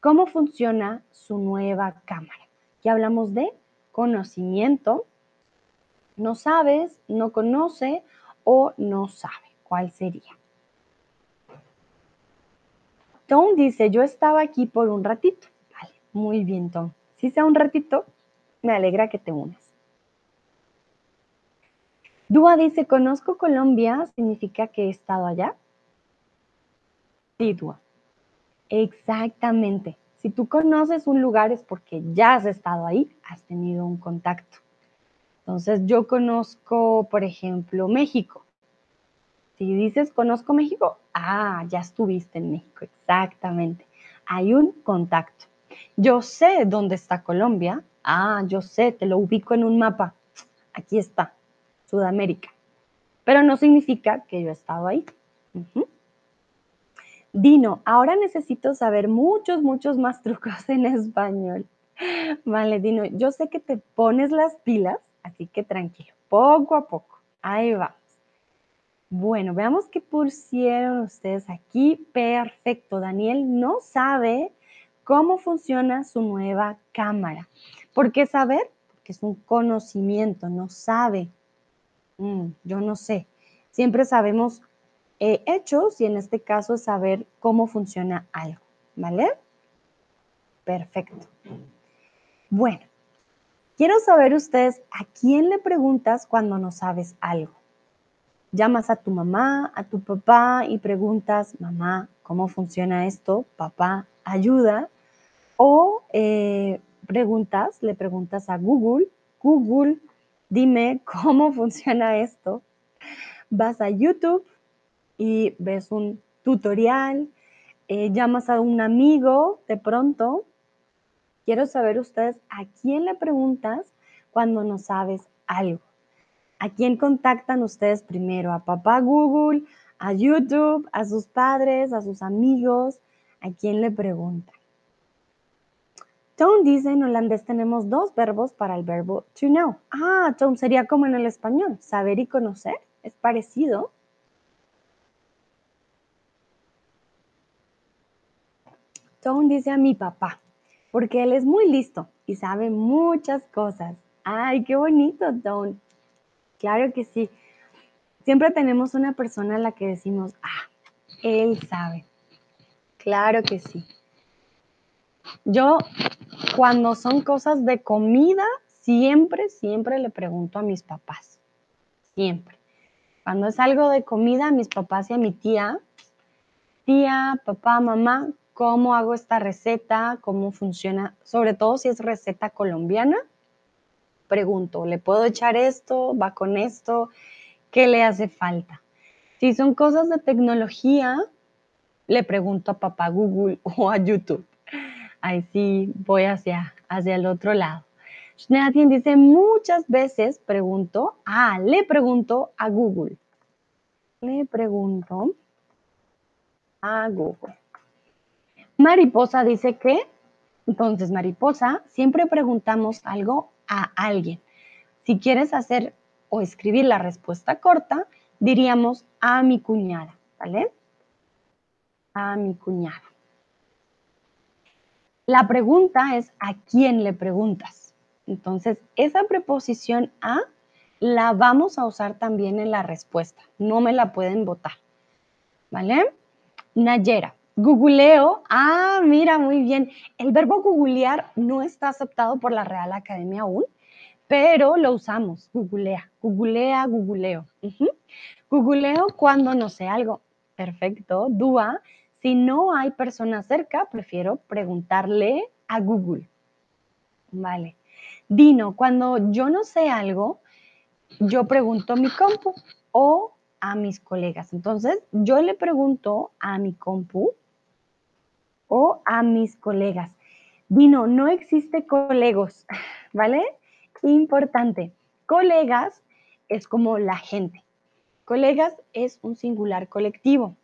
¿cómo funciona su nueva cámara? Ya hablamos de conocimiento, no sabes, no conoce o no sabe. ¿Cuál sería? Tom dice, yo estaba aquí por un ratito. Vale, muy bien, Tom. Si sea un ratito, me alegra que te unas. Dúa dice, conozco Colombia, ¿significa que he estado allá? Sí, Dúa. Exactamente. Si tú conoces un lugar es porque ya has estado ahí, has tenido un contacto. Entonces, yo conozco, por ejemplo, México. Si dices conozco México, ah, ya estuviste en México, exactamente. Hay un contacto. Yo sé dónde está Colombia. Ah, yo sé, te lo ubico en un mapa. Aquí está, Sudamérica. Pero no significa que yo he estado ahí. Dino, ahora necesito saber muchos, muchos más trucos en español. Vale, Dino, yo sé que te pones las pilas, así que tranquilo, poco a poco. Ahí vamos. Bueno, veamos qué pusieron ustedes aquí. Perfecto, Daniel no sabe cómo funciona su nueva cámara. ¿Por qué saber? Porque es un conocimiento, no sabe. Mm, yo no sé. Siempre sabemos eh, hechos y en este caso es saber cómo funciona algo, ¿vale? Perfecto. Bueno, quiero saber ustedes a quién le preguntas cuando no sabes algo. Llamas a tu mamá, a tu papá y preguntas, mamá, ¿cómo funciona esto? Papá, ayuda. O eh, preguntas, le preguntas a Google, Google, dime cómo funciona esto. Vas a YouTube y ves un tutorial, eh, llamas a un amigo de pronto. Quiero saber ustedes a quién le preguntas cuando no sabes algo. ¿A quién contactan ustedes primero? ¿A papá Google? ¿A YouTube? ¿A sus padres? ¿A sus amigos? ¿A quién le preguntan? Tom dice, en holandés tenemos dos verbos para el verbo to know. Ah, Tom sería como en el español, saber y conocer. Es parecido. Tom dice a mi papá, porque él es muy listo y sabe muchas cosas. Ay, qué bonito, Tom. Claro que sí. Siempre tenemos una persona a la que decimos, ah, él sabe. Claro que sí. Yo cuando son cosas de comida, siempre, siempre le pregunto a mis papás. Siempre. Cuando es algo de comida, a mis papás y a mi tía, tía, papá, mamá, ¿cómo hago esta receta? ¿Cómo funciona? Sobre todo si es receta colombiana, pregunto, ¿le puedo echar esto? ¿Va con esto? ¿Qué le hace falta? Si son cosas de tecnología, le pregunto a papá Google o a YouTube ahí sí voy hacia, hacia el otro lado. Schneatien dice, muchas veces pregunto, ah, le pregunto a Google. Le pregunto a Google. Mariposa dice que, entonces Mariposa, siempre preguntamos algo a alguien. Si quieres hacer o escribir la respuesta corta, diríamos a mi cuñada, ¿vale? A mi cuñada. La pregunta es a quién le preguntas. Entonces, esa preposición a la vamos a usar también en la respuesta. No me la pueden votar. ¿Vale? Nayera, googleo. Ah, mira, muy bien. El verbo googlear no está aceptado por la Real Academia aún, pero lo usamos. Googlea, googlea, googleo. Googleo cuando no sé algo. Perfecto. Dúa si no hay persona cerca, prefiero preguntarle a Google. Vale. Dino, cuando yo no sé algo, yo pregunto a mi compu o a mis colegas. Entonces, yo le pregunto a mi compu o a mis colegas. Dino, no existe colegos, ¿vale? Importante. Colegas es como la gente. Colegas es un singular colectivo.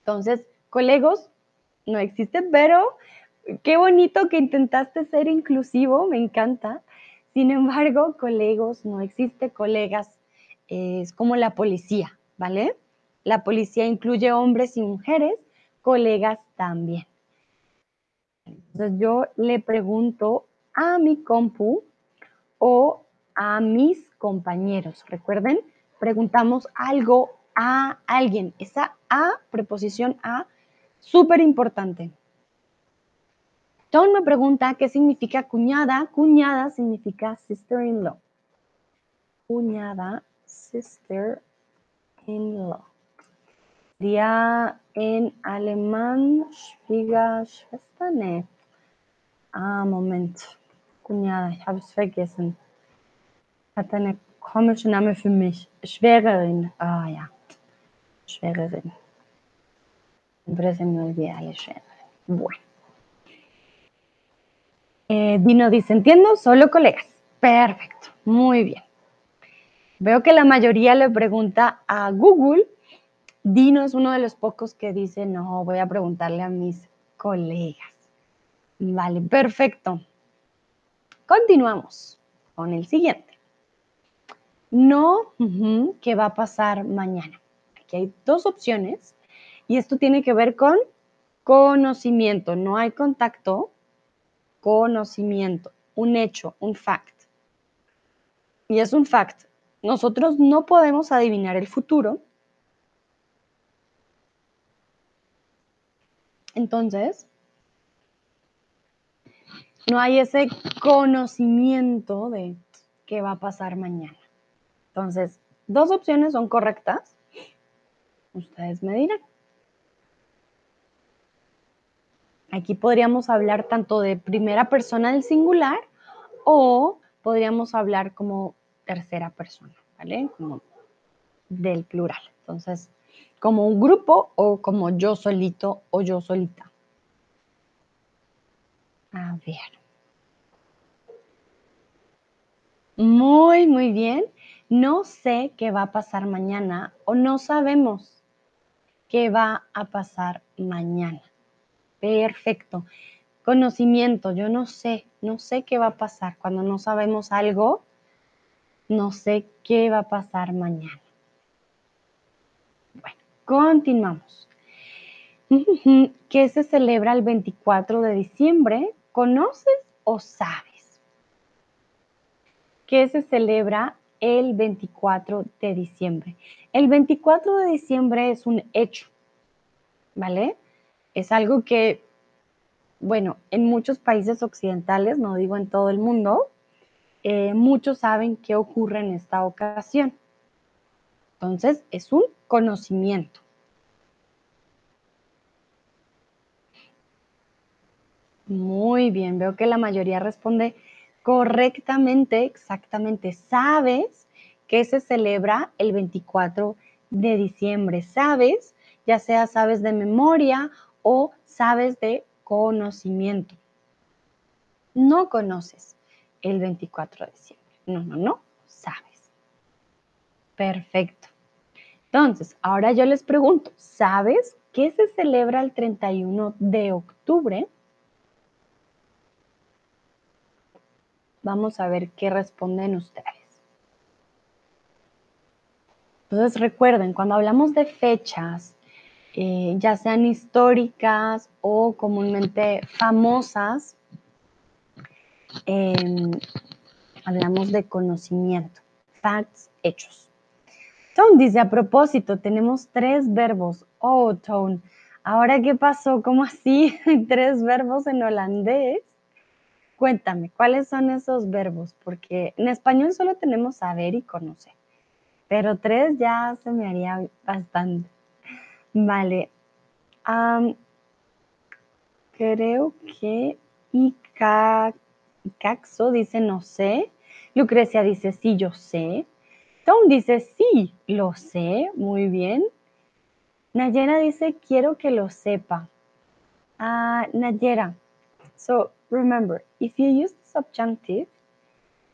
Entonces, colegos no existen, pero qué bonito que intentaste ser inclusivo, me encanta. Sin embargo, colegos no existe, colegas es como la policía, ¿vale? La policía incluye hombres y mujeres, colegas también. Entonces yo le pregunto a mi compu o a mis compañeros. Recuerden, preguntamos algo a alguien. Esa A, preposición a, súper importante. Tom me pregunta qué significa cuñada. Cuñada significa sister-in-law. Cuñada, sister-in-law. Sería en alemán Schwiegerschwester. Ah, Moment. Cuñada, ich habe es vergessen. Hat eine komische Name für mich. Schwägerin. Ah ja. Schwägerin. Siempre se me olvida la Schwägerin. Bueno. Eh, Dino dice, entiendo, solo colegas. Perfecto, muy bien. Veo que la mayoría le pregunta a Google. Dino es uno de los pocos que dice, no, voy a preguntarle a mis colegas. Vale, perfecto. Continuamos con el siguiente. No, ¿qué va a pasar mañana? Aquí hay dos opciones y esto tiene que ver con conocimiento. No hay contacto, conocimiento, un hecho, un fact. Y es un fact. Nosotros no podemos adivinar el futuro. Entonces, no hay ese conocimiento de qué va a pasar mañana. Entonces, dos opciones son correctas. Ustedes me dirán. Aquí podríamos hablar tanto de primera persona del singular o podríamos hablar como tercera persona, ¿vale? Como del plural. Entonces, como un grupo o como yo solito o yo solita. A ver. Muy, muy bien. No sé qué va a pasar mañana o no sabemos qué va a pasar mañana. Perfecto. Conocimiento, yo no sé, no sé qué va a pasar. Cuando no sabemos algo, no sé qué va a pasar mañana. Bueno, continuamos. ¿Qué se celebra el 24 de diciembre? ¿Conoces o sabes? ¿Qué se celebra el 24 de diciembre? El 24 de diciembre es un hecho, ¿vale? Es algo que, bueno, en muchos países occidentales, no digo en todo el mundo, eh, muchos saben qué ocurre en esta ocasión. Entonces, es un conocimiento. Muy bien, veo que la mayoría responde correctamente, exactamente. Sabes que se celebra el 24 de diciembre. Sabes, ya sea sabes de memoria o sabes de conocimiento. No conoces el 24 de diciembre. No, no, no, sabes. Perfecto. Entonces, ahora yo les pregunto, ¿sabes qué se celebra el 31 de octubre? Vamos a ver qué responden ustedes. Entonces recuerden, cuando hablamos de fechas, eh, ya sean históricas o comúnmente famosas, em, hablamos de conocimiento, facts, hechos. Tone dice, a propósito, tenemos tres verbos. Oh, Tone, ¿ahora qué pasó? ¿Cómo así? tres verbos en holandés. Cuéntame, ¿cuáles son esos verbos? Porque en español solo tenemos saber y conocer, pero tres ya se me haría bastante. Vale. creo que Icaxo dice no sé. Lucrecia dice sí, yo sé. Tom dice, sí, lo sé, muy bien. Nayera dice, quiero que lo sepa. Uh, Nayera, so remember, if you use the subjunctive,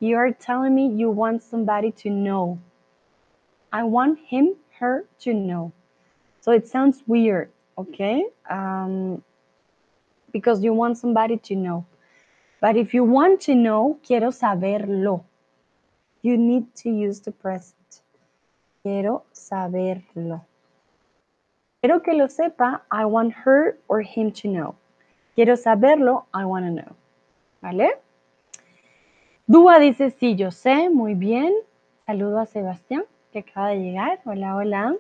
you are telling me you want somebody to know. I want him, her to know. So it sounds weird, okay? Um, because you want somebody to know. But if you want to know, quiero saberlo. You need to use the present. Quiero saberlo. Quiero que lo sepa, I want her or him to know. Quiero saberlo, I want to know. ¿Vale? Dúa dice, sí, yo sé, muy bien. Saludo a Sebastián, que acaba de llegar. Hola, hola.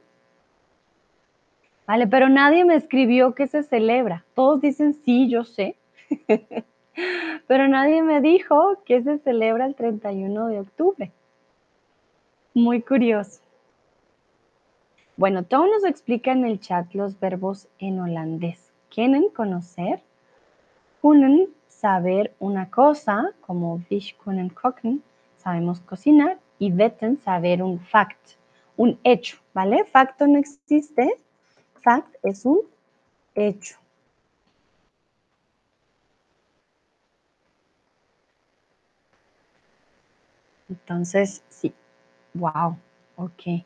Vale, pero nadie me escribió que se celebra. Todos dicen, sí, yo sé. pero nadie me dijo que se celebra el 31 de octubre. Muy curioso. Bueno, todo nos explica en el chat los verbos en holandés. ¿Quieren conocer? Kunnen, saber una cosa, como fish kunnen kochen, sabemos cocinar, y wetten, saber un fact, un hecho, ¿vale? Facto no existe, fact es un hecho. Entonces, sí. Wow, ok.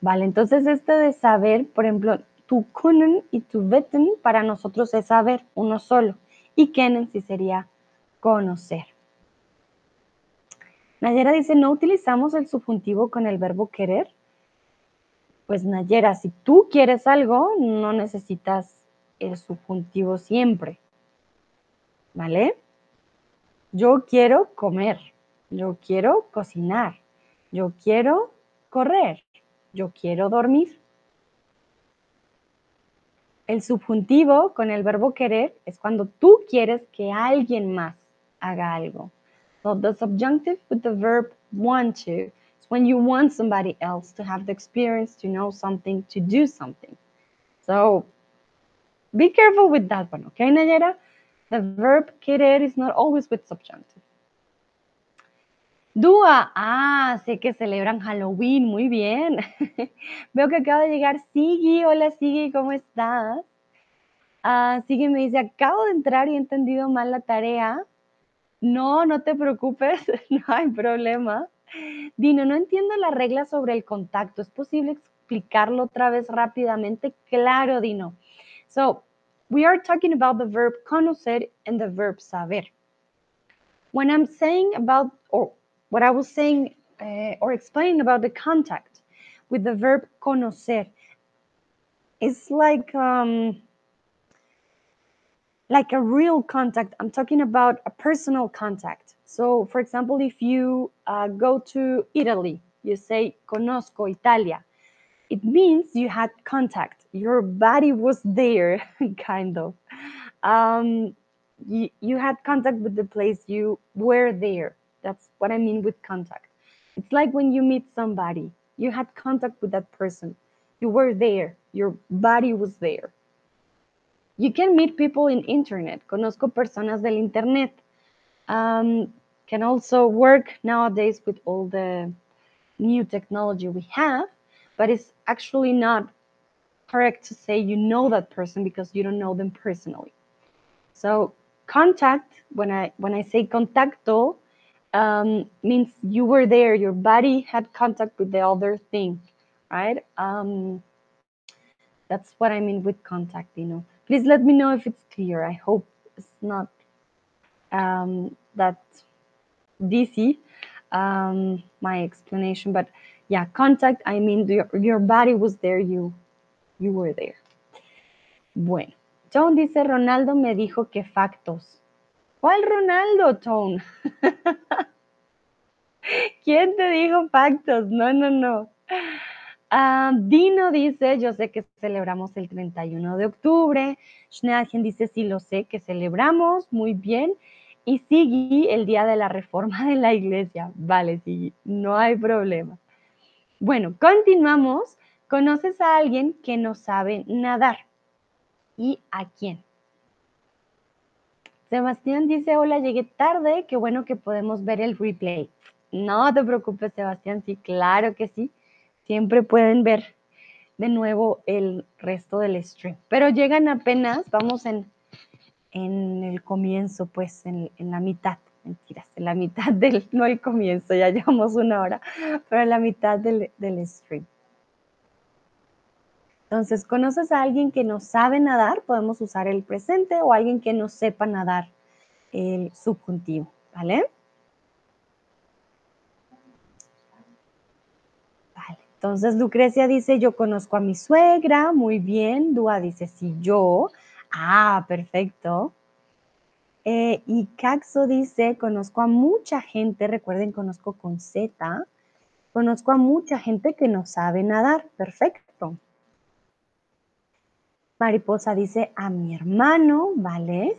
Vale, entonces este de saber, por ejemplo, tu kunnen y tu wetten para nosotros es saber, uno solo. Y kennen sí sería conocer. Nayera dice, ¿no utilizamos el subjuntivo con el verbo querer? Pues Nayera, si tú quieres algo, no necesitas el subjuntivo siempre. ¿Vale? Yo quiero comer, yo quiero cocinar, yo quiero correr yo quiero dormir. El subjuntivo con el verbo querer es cuando tú quieres que alguien más haga algo. So the subjunctive with the verb want to when you want somebody else to have the experience, to know something, to do something. So be careful with that one, okay, Nayera? The verb querer is not always with subjunctive. Dúa, ah, sé que celebran Halloween, muy bien. Veo que acaba de llegar Sigui. Hola Sigui, ¿cómo estás? Ah, Sigui me dice, acabo de entrar y he entendido mal la tarea. No, no te preocupes, no hay problema. Dino, no entiendo la regla sobre el contacto. ¿Es posible explicarlo otra vez rápidamente? Claro, Dino. So, we are talking about the verb conocer and the verb saber. When I'm saying about, or what I was saying uh, or explaining about the contact with the verb conocer is like um, like a real contact. I'm talking about a personal contact. So, for example, if you uh, go to Italy, you say "conosco Italia." It means you had contact. Your body was there, kind of. Um, you, you had contact with the place. You were there. That's what I mean with contact. It's like when you meet somebody, you had contact with that person. You were there, your body was there. You can meet people in internet. Conozco personas del internet. Um, can also work nowadays with all the new technology we have, but it's actually not correct to say you know that person because you don't know them personally. So contact, when I when I say contacto, um, means you were there, your body had contact with the other thing, right? Um, that's what I mean with contact, you know. Please let me know if it's clear. I hope it's not um, that dizzy, um, my explanation, but yeah, contact, I mean your, your body was there, you, you were there. Bueno, John dice, Ronaldo me dijo que factos. ¿Cuál Ronaldo, Tone? ¿Quién te dijo factos? No, no, no. Ah, Dino dice, yo sé que celebramos el 31 de octubre. Schneadgen dice, sí lo sé, que celebramos, muy bien. Y Sigui, el día de la reforma de la iglesia. Vale, Sigui, no hay problema. Bueno, continuamos. ¿Conoces a alguien que no sabe nadar? ¿Y a quién? Sebastián dice, hola, llegué tarde, qué bueno que podemos ver el replay. No te preocupes, Sebastián, sí, claro que sí. Siempre pueden ver de nuevo el resto del stream. Pero llegan apenas, vamos en, en el comienzo, pues en, la mitad, mentiras, en la mitad del, no el comienzo, ya llevamos una hora, pero en la mitad del, del stream. Entonces, ¿conoces a alguien que no sabe nadar? Podemos usar el presente o alguien que no sepa nadar el subjuntivo, ¿vale? Vale, entonces Lucrecia dice, yo conozco a mi suegra, muy bien. Dúa dice, sí, yo. Ah, perfecto. Eh, y Caxo dice, conozco a mucha gente, recuerden, conozco con Z, conozco a mucha gente que no sabe nadar. Perfecto. Mariposa dice, a mi hermano, ¿vale?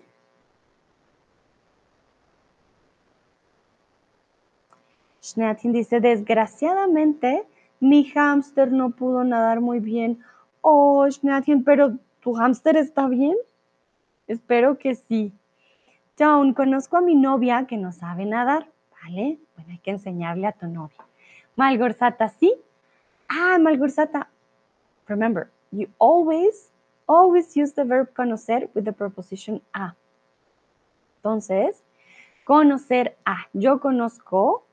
Schnatin dice, desgraciadamente, mi hámster no pudo nadar muy bien. Oh, Schnatin, pero ¿tu hámster está bien? Espero que sí. John, conozco a mi novia que no sabe nadar, ¿vale? Bueno, hay que enseñarle a tu novia. Malgorzata, ¿sí? Ah, Malgorzata, remember, you always always use the verb conocer with the preposition a. Entonces, conocer a. Yo conozco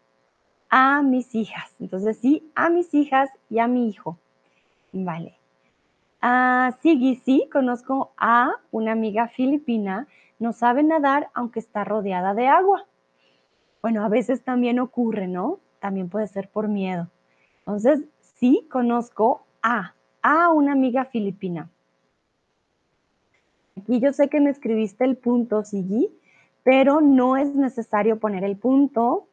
a mis hijas. Entonces, sí, a mis hijas y a mi hijo. Vale. Ah, sí, sí, conozco a una amiga filipina. No sabe nadar aunque está rodeada de agua. Bueno, a veces también ocurre, ¿no? También puede ser por miedo. Entonces, sí, conozco a, a una amiga filipina. Aquí yo sé que me escribiste el punto, Sigi, pero no es necesario poner el punto.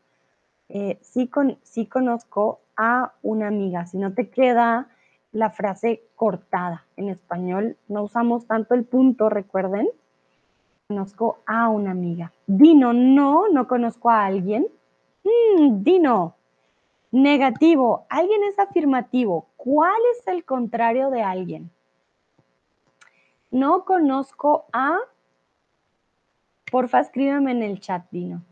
Eh, sí, con, sí conozco a una amiga, si no te queda la frase cortada. En español no usamos tanto el punto, recuerden. Conozco a una amiga. Dino, no, no conozco a alguien. Mm, Dino, negativo. Alguien es afirmativo. ¿Cuál es el contrario de alguien? No conozco a... Porfa, escríbeme en el chat, Dino.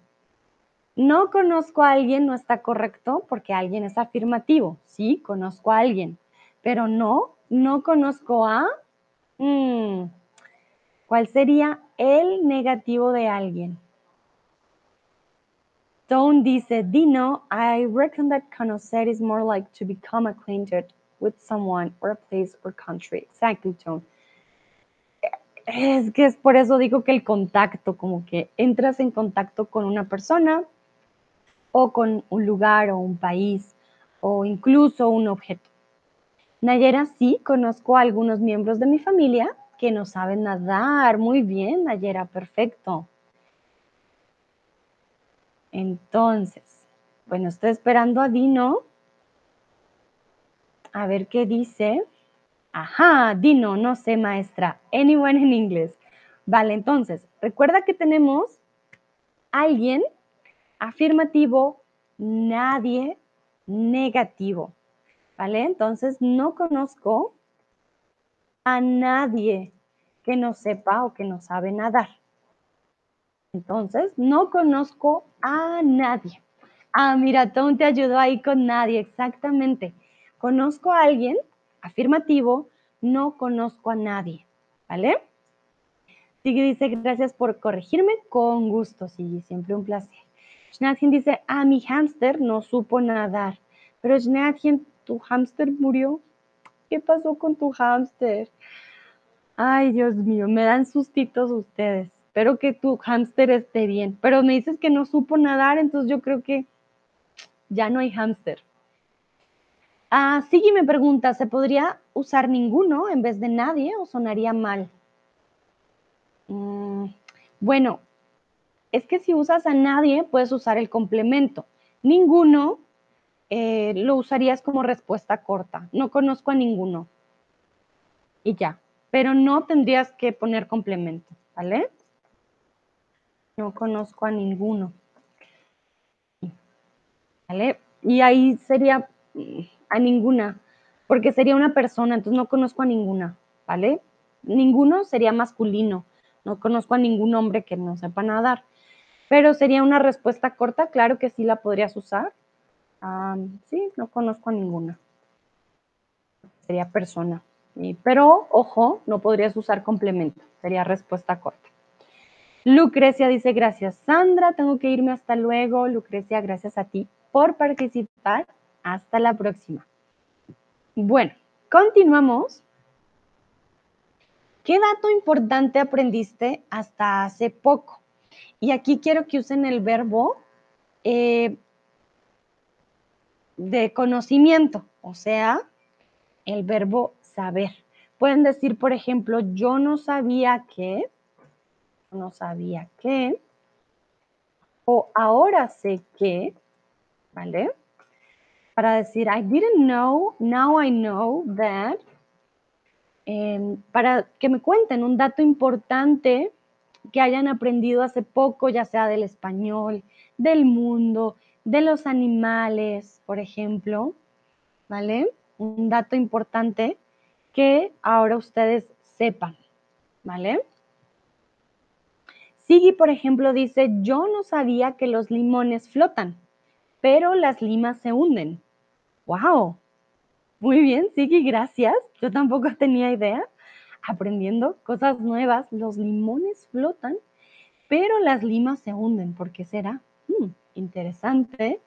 No conozco a alguien no está correcto porque alguien es afirmativo. Sí, conozco a alguien. Pero no, no conozco a... Mm, ¿Cuál sería el negativo de alguien? Tone dice, Dino, I reckon that conocer is more like to become acquainted with someone or a place or country. Exactly, Tone. Es que es por eso digo que el contacto, como que entras en contacto con una persona o con un lugar o un país o incluso un objeto. Nayera, sí, conozco a algunos miembros de mi familia que no saben nadar. Muy bien, Nayera, perfecto. Entonces, bueno, estoy esperando a Dino. A ver qué dice. Ajá, Dino, no sé, maestra. Anyone en inglés. Vale, entonces, recuerda que tenemos alguien, afirmativo, nadie, negativo. ¿Vale? Entonces, no conozco a nadie que no sepa o que no sabe nadar. Entonces, no conozco a nadie. Ah, mira, Tom te ayudó ahí con nadie, exactamente. Conozco a alguien afirmativo, no conozco a nadie, ¿vale? Sigue dice, gracias por corregirme, con gusto, sí, siempre un placer. Schnatchen dice, ah, mi hámster no supo nadar, pero Schnatchen, tu hámster murió. ¿Qué pasó con tu hámster? Ay, Dios mío, me dan sustitos ustedes. Espero que tu hámster esté bien, pero me dices que no supo nadar, entonces yo creo que ya no hay hámster. Ah, Sigui me pregunta, ¿se podría usar ninguno en vez de nadie o sonaría mal? Mm, bueno, es que si usas a nadie, puedes usar el complemento. Ninguno eh, lo usarías como respuesta corta. No conozco a ninguno. Y ya. Pero no tendrías que poner complemento, ¿vale? No conozco a ninguno. ¿Vale? Y ahí sería mm, a ninguna, porque sería una persona, entonces no conozco a ninguna, ¿vale? Ninguno sería masculino, no conozco a ningún hombre que no sepa nadar, pero sería una respuesta corta, claro que sí la podrías usar, sí, no conozco a ninguna. Sería persona. pero, ojo, no podrías usar complemento. Sería respuesta corta. Lucrecia dice, gracias Sandra, tengo que irme hasta luego. Lucrecia, gracias a ti por participar. Hasta la próxima. Bueno, continuamos. ¿Qué dato importante aprendiste hasta hace poco? Y aquí quiero que usen el verbo eh, de conocimiento, o sea, el verbo saber. Pueden decir, por ejemplo, yo no sabía que, no sabía que, o ahora sé que, ¿vale? Para decir, I didn't know, now I know that. Em, para que me cuenten un dato importante que hayan aprendido hace poco, ya sea del español, del mundo, de los animales, por ejemplo, ¿vale? Un dato importante que ahora ustedes sepan, ¿vale? Sigui, por ejemplo, dice, yo no sabía que los limones flotan, pero las limas se hunden. ¡Wow! Muy bien, Sigui, gracias. Yo tampoco tenía idea. Aprendiendo cosas nuevas, los limones flotan, pero las limas se hunden. ¿Por qué será? Interesante.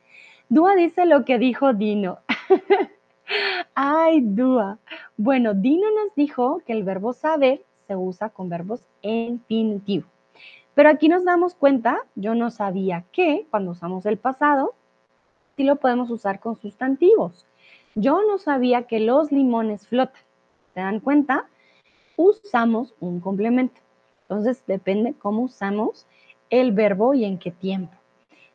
Dúa dice lo que dijo Dino. Ay, Dúa. Bueno, Dino nos dijo que el verbo saber se usa con verbos infinitivo. Pero aquí nos damos cuenta, yo no sabía que cuando usamos el pasado, sí lo podemos usar con sustantivos. Yo no sabía que los limones flotan. ¿Se dan cuenta? Usamos un complemento. Entonces depende cómo usamos el verbo y en qué tiempo.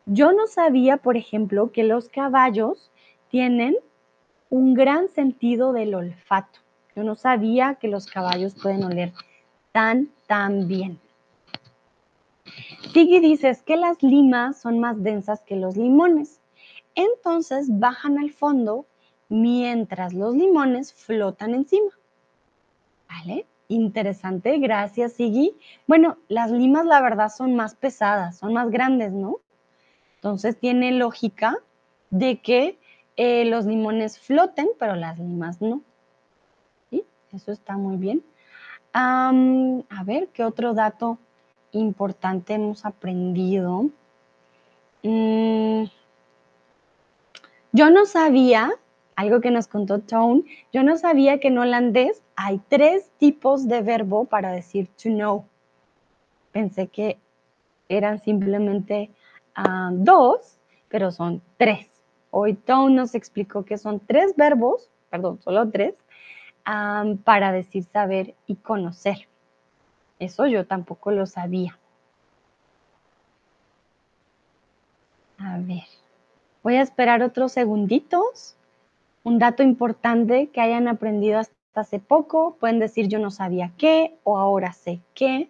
Yo no sabía, por ejemplo, que los caballos tienen un gran sentido del olfato. Yo no sabía que los caballos pueden oler tan, tan bien. Sigui dice es que las limas son más densas que los limones. Entonces bajan al fondo mientras los limones flotan encima. ¿Vale? Interesante, gracias Sigui. Bueno, las limas la verdad son más pesadas, son más grandes, ¿no? Entonces tiene lógica de que eh, los limones floten, pero las limas no. Eso está muy bien. a ver, ¿qué otro dato importante hemos aprendido? Mm, yo no sabía, algo que nos contó Tone, yo no sabía que en holandés hay tres tipos de verbo para decir to know. Pensé que eran simplemente ah, dos, pero son tres. Hoy Tone nos explicó que son tres verbos, perdón, solo tres, ah, para decir saber y conocer. Eso yo tampoco lo sabía. A ver. Voy a esperar otros segunditos. Un dato importante que hayan aprendido hasta hace poco. Pueden decir yo no sabía qué o ahora sé qué.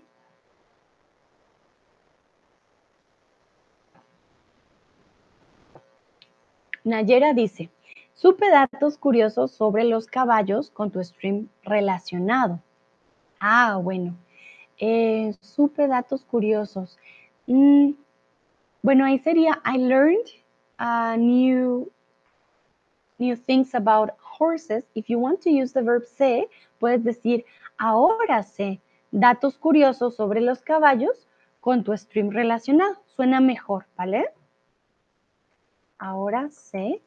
Nayera dice, supe datos curiosos sobre los caballos con tu stream relacionado. Ah, bueno. Eh, supe datos curiosos. Mm, bueno, ahí sería, I learned uh, new, new things about horses, if you want to use the verb sé, puedes decir ahora sé datos curiosos sobre los caballos con tu stream relacionado. Suena mejor, ¿vale? Ahora sé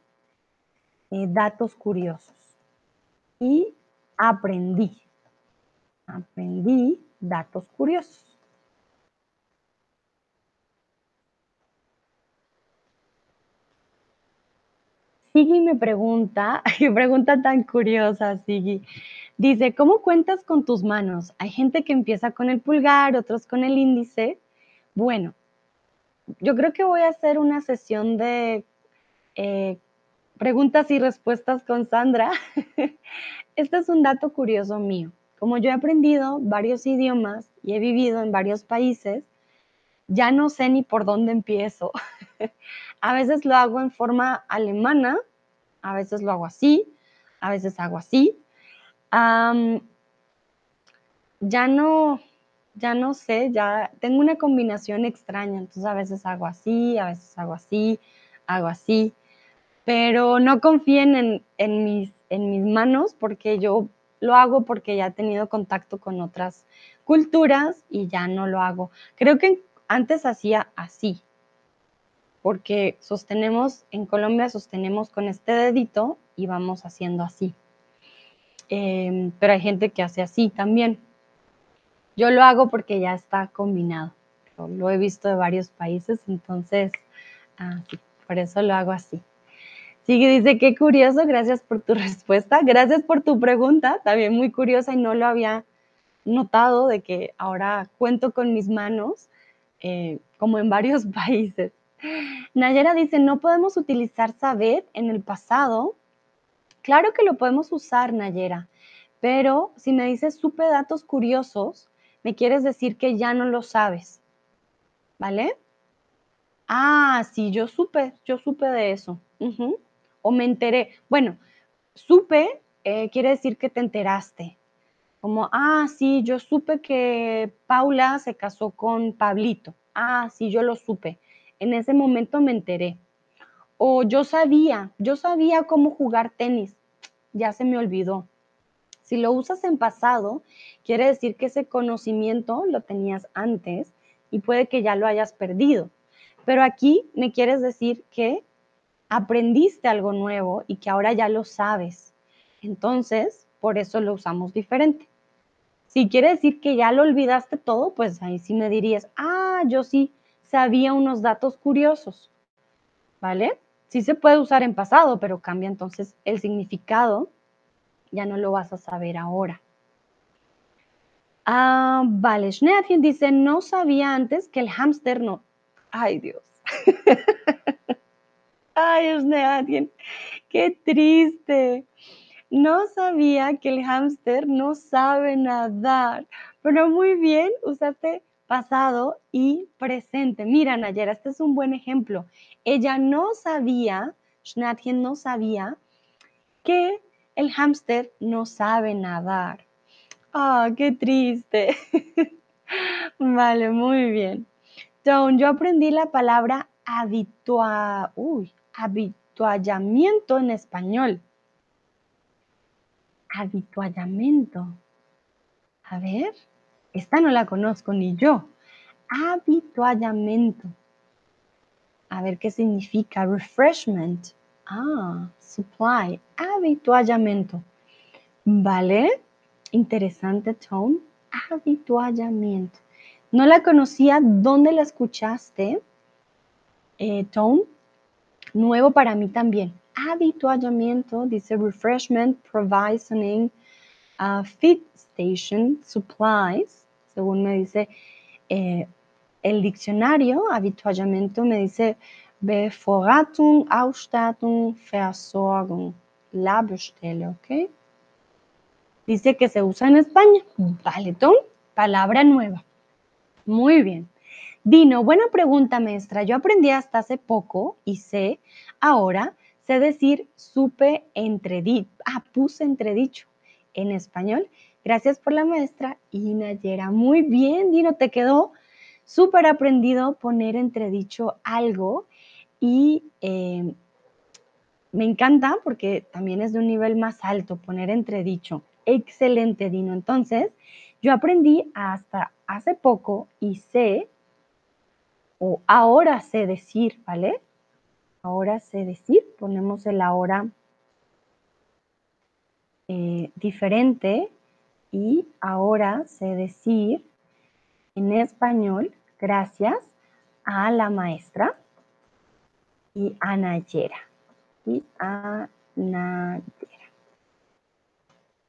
eh, datos curiosos. Y aprendí. Aprendí datos curiosos. Sigui me pregunta, qué pregunta tan curiosa, Sigui. Dice, ¿cómo cuentas con tus manos? Hay gente que empieza con el pulgar, otros con el índice. Bueno, yo creo que voy a hacer una sesión de eh, preguntas y respuestas con Sandra. este es un dato curioso mío. Como yo he aprendido varios idiomas y he vivido en varios países, ya no sé ni por dónde empiezo. a veces lo hago en forma alemana, a veces lo hago así, a veces hago así. ya no, ya no sé, ya tengo una combinación extraña, entonces a veces hago así, a veces hago así, hago así, pero no confíen en, mis manos porque yo lo hago porque ya he tenido contacto con otras culturas y ya no lo hago. Creo que antes hacía así, porque sostenemos, en Colombia sostenemos con este dedito y vamos haciendo así. Em, pero hay gente que hace así también. Yo lo hago porque ya está combinado. Lo he visto de varios países, entonces, ah, por eso lo hago así. Sigue, dice, qué curioso, gracias por tu respuesta, gracias por tu pregunta, también muy curiosa y no lo había notado de que ahora cuento con mis manos, eh, como en varios países. Nayera dice, no podemos utilizar saber en el pasado. Claro que lo podemos usar, Nayera, pero si me dices supe datos curiosos, me quieres decir que ya no lo sabes, ¿vale? Ah, sí, yo supe, yo supe de eso. O me enteré. Bueno, supe eh, quiere decir que te enteraste. Como, ah, sí, yo supe que Paula se casó con Pablito. Ah, sí, yo lo supe. En ese momento me enteré. O yo sabía, yo sabía cómo jugar tenis. Ya se me olvidó. Si lo usas en pasado, quiere decir que ese conocimiento lo tenías antes y puede que ya lo hayas perdido. Pero aquí me quieres decir que aprendiste algo nuevo y que ahora ya lo sabes. Entonces, por eso lo usamos diferente. Si quiere decir que ya lo olvidaste todo, pues ahí sí me dirías, ah, yo sí sabía unos datos curiosos, ¿vale? Sí se puede usar en pasado, pero cambia entonces el significado, ya no lo vas a saber ahora. Ah, vale, Schneadchen dice, no sabía antes que el hámster no... Ay, Dios. Ay, Schneadchen, qué triste. No sabía que el hámster no sabe nadar, pero muy bien, usaste pasado y presente. Mira, Nayera, este es un buen ejemplo. Ella no sabía, Schnatchen no sabía que el hámster no sabe nadar. Ah, qué triste. vale, muy bien. Entonces, yo aprendí la palabra habitua, uy, habituallamiento en español habituallamiento. A ver, esta no la conozco ni yo. Habituallamiento. A ver qué significa refreshment. Ah, supply. Habituallamiento. ¿Vale? Interesante, Tone. Habituallamiento. No la conocía. ¿Dónde la escuchaste? Eh, Tone. Nuevo para mí también habituallamiento, dice refreshment, provisioning, uh, feed station, supplies, según me dice eh, el diccionario, habituallamiento me dice Bevorratung, Ausstattung, Versorgung, la Bestelle, ¿ok? Dice que se usa en España. Vale, palabra nueva. Muy bien. Dino, buena pregunta, maestra. Yo aprendí hasta hace poco y sé ahora Sé decir supe entredicho, ah, puse entredicho en español. Gracias por la maestra Inayera. Muy bien, Dino, te quedó súper aprendido poner entredicho algo y eh, me encanta porque también es de un nivel más alto poner entredicho. Excelente, Dino. Entonces, yo aprendí hasta hace poco y sé, o ahora sé decir, ¿vale? ahora sé decir, ponemos el ahora eh, diferente y ahora sé decir en español gracias a la maestra y a Nayera. Y a Nayera.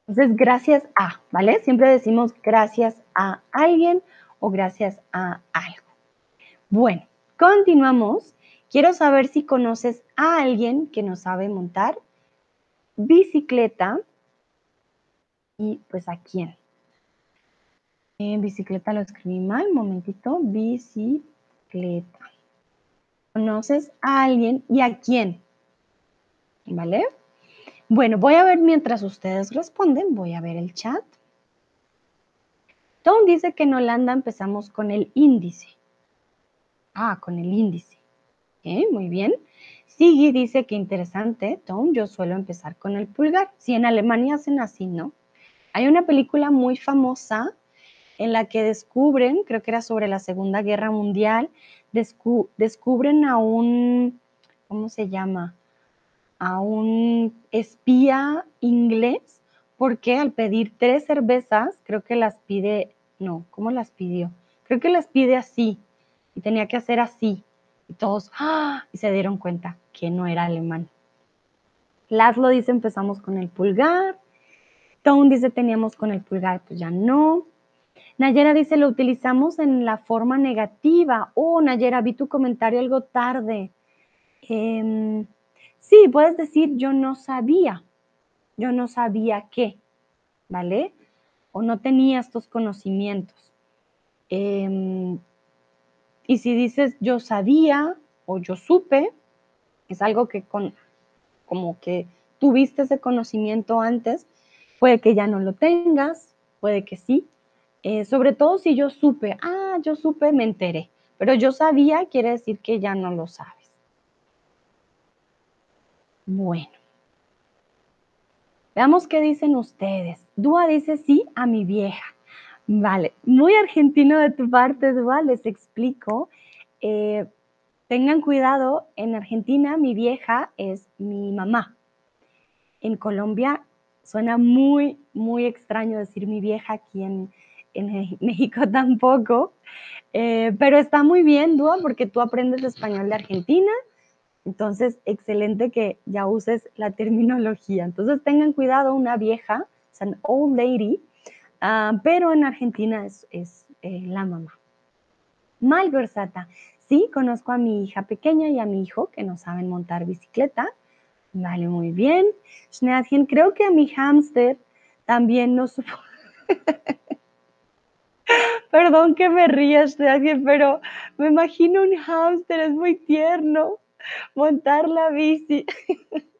Entonces, gracias a, ¿vale? Siempre decimos gracias a alguien o gracias a algo. Bueno, continuamos Quiero saber si conoces a alguien que no sabe montar bicicleta y pues a quién. En bicicleta lo escribí mal, un momentito, bicicleta. ¿Conoces a alguien y a quién? ¿Vale? Bueno, voy a ver mientras ustedes responden, voy a ver el chat. Tom dice que en Holanda empezamos con el índice. Ah, con el índice. ¿Eh? Muy bien. Siggy dice que interesante, Tom, yo suelo empezar con el pulgar. Si en Alemania hacen así, ¿no? Hay una película muy famosa en la que descubren, creo que era sobre la Segunda Guerra Mundial, descubren a un, ¿cómo se llama? A un espía inglés, porque al pedir tres cervezas, creo que las pide, no, ¿cómo las pidió? Creo que las pide así, tenía que hacer así, y todos, ¡ah! y se dieron cuenta que no era alemán. Laszlo dice, empezamos con el pulgar. Tone dice, teníamos con el pulgar, pues ya no. Nayera dice, lo utilizamos en la forma negativa. Oh, Nayera, vi tu comentario algo tarde. Em, sí, puedes decir, yo no sabía. Yo no sabía qué, ¿vale? O no tenía estos conocimientos. Em, y si dices, yo sabía o yo supe, es algo que con, como que tuviste ese conocimiento antes, puede que ya no lo tengas, puede que sí. Eh, sobre todo si yo supe, ah, yo supe, me enteré, pero yo sabía quiere decir que ya no lo sabes. Bueno, veamos qué dicen ustedes. Dúa dice sí a mi vieja. Vale, muy argentino de tu parte, Dúa, les explico. Eh, Tengan cuidado, en Argentina mi vieja es mi mamá. En Colombia suena muy, muy extraño decir mi vieja, aquí en, México tampoco, eh, pero está muy bien, Dúa, porque tú aprendes español de Argentina, entonces excelente que ya uses la terminología. Entonces tengan cuidado, una vieja, es an old lady, ah, pero en Argentina es, eh, la mamá. Malversata, Sí, conozco a mi hija pequeña y a mi hijo que no saben montar bicicleta. Vale, muy bien. Schneadchen, creo que a mi hámster también no supo. Perdón que me ría, Schneadchen, pero me imagino un hámster, es muy tierno. Montar la bici.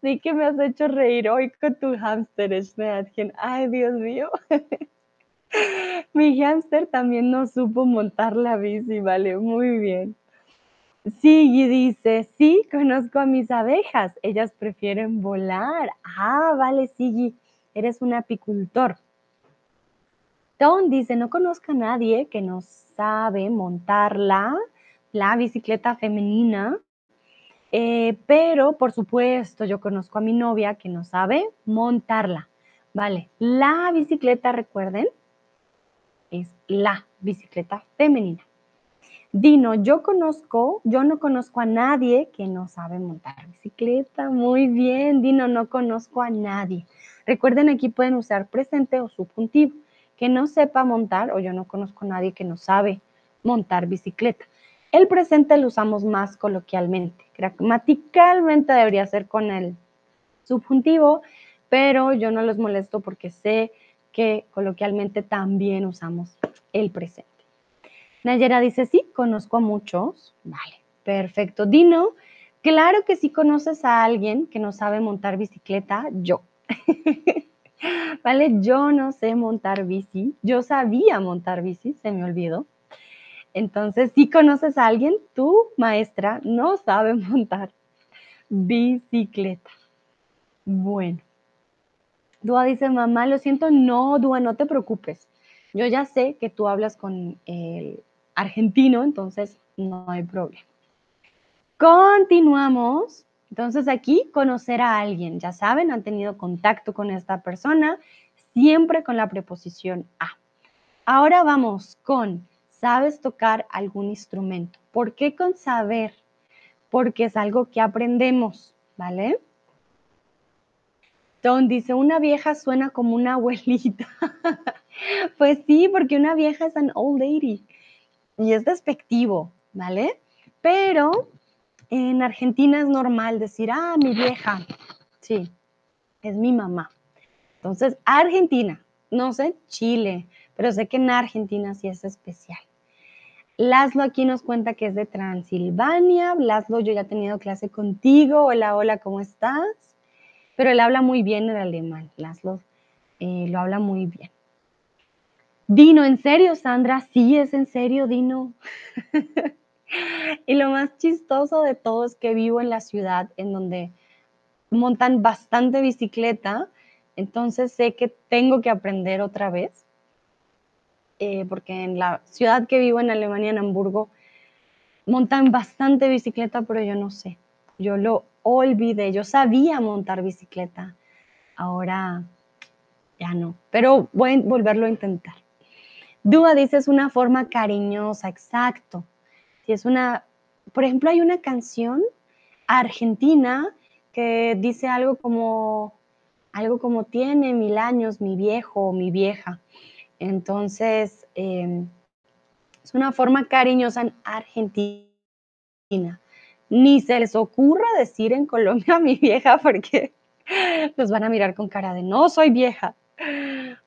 sí que me has hecho reír hoy con tu hámster, Schneadchen. Ay, Dios mío. Mi hámster también no supo montar la bici, vale, muy bien. Sí, dice, sí, conozco a mis abejas, ellas prefieren volar. Ah, vale, Sigui, eres un apicultor. Tom dice, no conozco a nadie que no sabe montar la, la bicicleta femenina, eh, pero por supuesto yo conozco a mi novia que no sabe montarla. Vale, la bicicleta, recuerden, es la bicicleta femenina. Dino, yo conozco, yo no conozco a nadie que no sabe montar bicicleta. Muy bien, Dino, no conozco a nadie. Recuerden, aquí pueden usar presente o subjuntivo. Que no sepa montar o yo no conozco a nadie que no sabe montar bicicleta. El presente lo usamos más coloquialmente. Gramaticalmente debería ser con el subjuntivo, pero yo no los molesto porque sé que coloquialmente también usamos el presente. Nayera dice, sí, conozco a muchos. Vale, perfecto. Dino, claro que sí conoces a alguien que no sabe montar bicicleta, yo. vale, yo no sé montar bici. Yo sabía montar bici, se me olvidó. Entonces, si conoces a alguien, tu maestra no sabe montar bicicleta. Bueno, Dúa dice, mamá, lo siento, no, Dúa, no te preocupes. Yo ya sé que tú hablas con el argentino, entonces no hay problema. Continuamos. Entonces aquí conocer a alguien, ya saben, han tenido contacto con esta persona, siempre con la preposición a. Ahora vamos con, ¿sabes tocar algún instrumento? ¿Por qué con saber? Porque es algo que aprendemos, ¿vale? Don dice, una vieja suena como una abuelita. pues sí, porque una vieja es an old lady y es despectivo, ¿vale? Pero en Argentina es normal decir, ah, mi vieja. Sí, es mi mamá. Entonces, Argentina, no sé, Chile, pero sé que en Argentina sí es especial. Laszlo aquí nos cuenta que es de Transilvania. Laszlo, yo ya he tenido clase contigo. Hola, hola, ¿cómo estás? pero él habla muy bien el alemán, Laszlo eh, lo habla muy bien. Dino, ¿en serio, Sandra? Sí, es en serio, Dino. Y lo más chistoso de todo es que vivo en la ciudad en donde montan bastante bicicleta, entonces sé que tengo que aprender otra vez, eh, porque en la ciudad que vivo en Alemania, en Hamburgo, montan bastante bicicleta, pero yo no sé. Yo lo olvidé, yo sabía montar bicicleta, ahora ya no, pero voy a volverlo a intentar. Dúa dice es una forma cariñosa, exacto. Si es una, por ejemplo, hay una canción argentina que dice algo como, algo como tiene mil años mi viejo o mi vieja. Entonces, em, es una forma cariñosa en Argentina. Ni se les ocurra decir en Colombia mi vieja porque los van a mirar con cara de no soy vieja.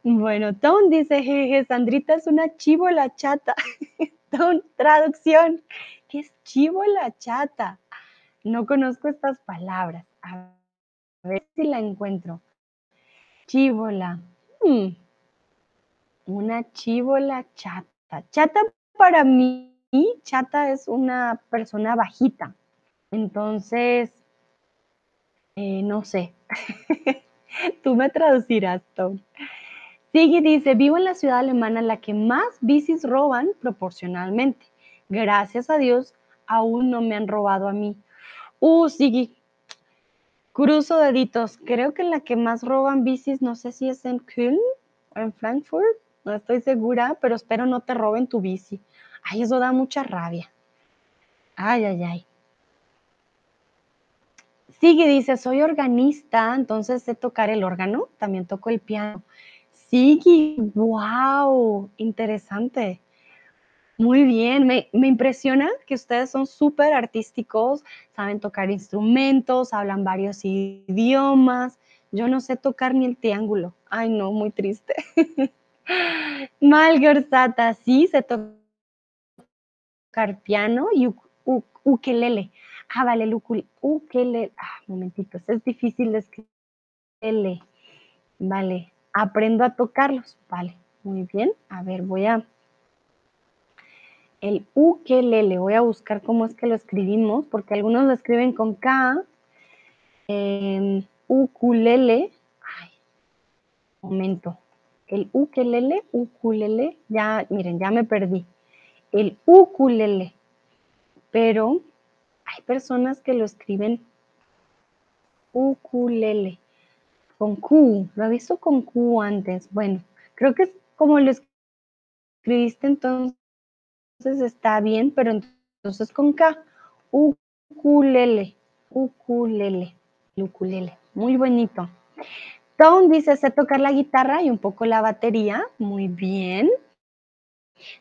Bueno, Tom dice, jeje, Sandrita es una chivola chata. Tom, traducción, ¿qué es chivola chata? No conozco estas palabras. A ver si la encuentro. Chivola. Hmm. Una chivola chata. Chata para mí, chata es una persona bajita. Entonces, eh, no sé. Tú me traducirás, Tom. Sigue dice, vivo en la ciudad alemana la que más bicis roban proporcionalmente. Gracias a Dios, aún no me han robado a mí. Uh, Sigui, cruzo deditos. Creo que la que más roban bicis, no sé si es en Köln o en Frankfurt, no estoy segura, pero espero no te roben tu bici. Ay, eso da mucha rabia. Ay, ay, ay. Sigue, dice, soy organista, entonces sé tocar el órgano, también toco el piano. Sigue, wow, interesante. Muy bien, me, me impresiona que ustedes son súper artísticos, saben tocar instrumentos, hablan varios idiomas. Yo no sé tocar ni el triángulo. Ay, no, muy triste. Malgorzata, sí, sé tocar piano y ukelele. Ah, vale, el ukelele. Ah, momentito, es difícil de escribir. Vale, aprendo a tocarlos. Vale, muy bien. A ver, voy a... El ukelele, voy a buscar cómo es que lo escribimos, porque algunos lo escriben con K. Eh, ukulele. Ay, momento. El ukelele, ukulele, ya, miren, ya me perdí. El ukulele. Pero hay personas que lo escriben ukulele, con Q. Lo he visto con Q antes. Bueno, creo que es como lo escribiste entonces está bien, pero entonces con K. Ukulele, ukulele, ukulele. Muy bonito. Tom dice, sé tocar la guitarra y un poco la batería. Muy bien.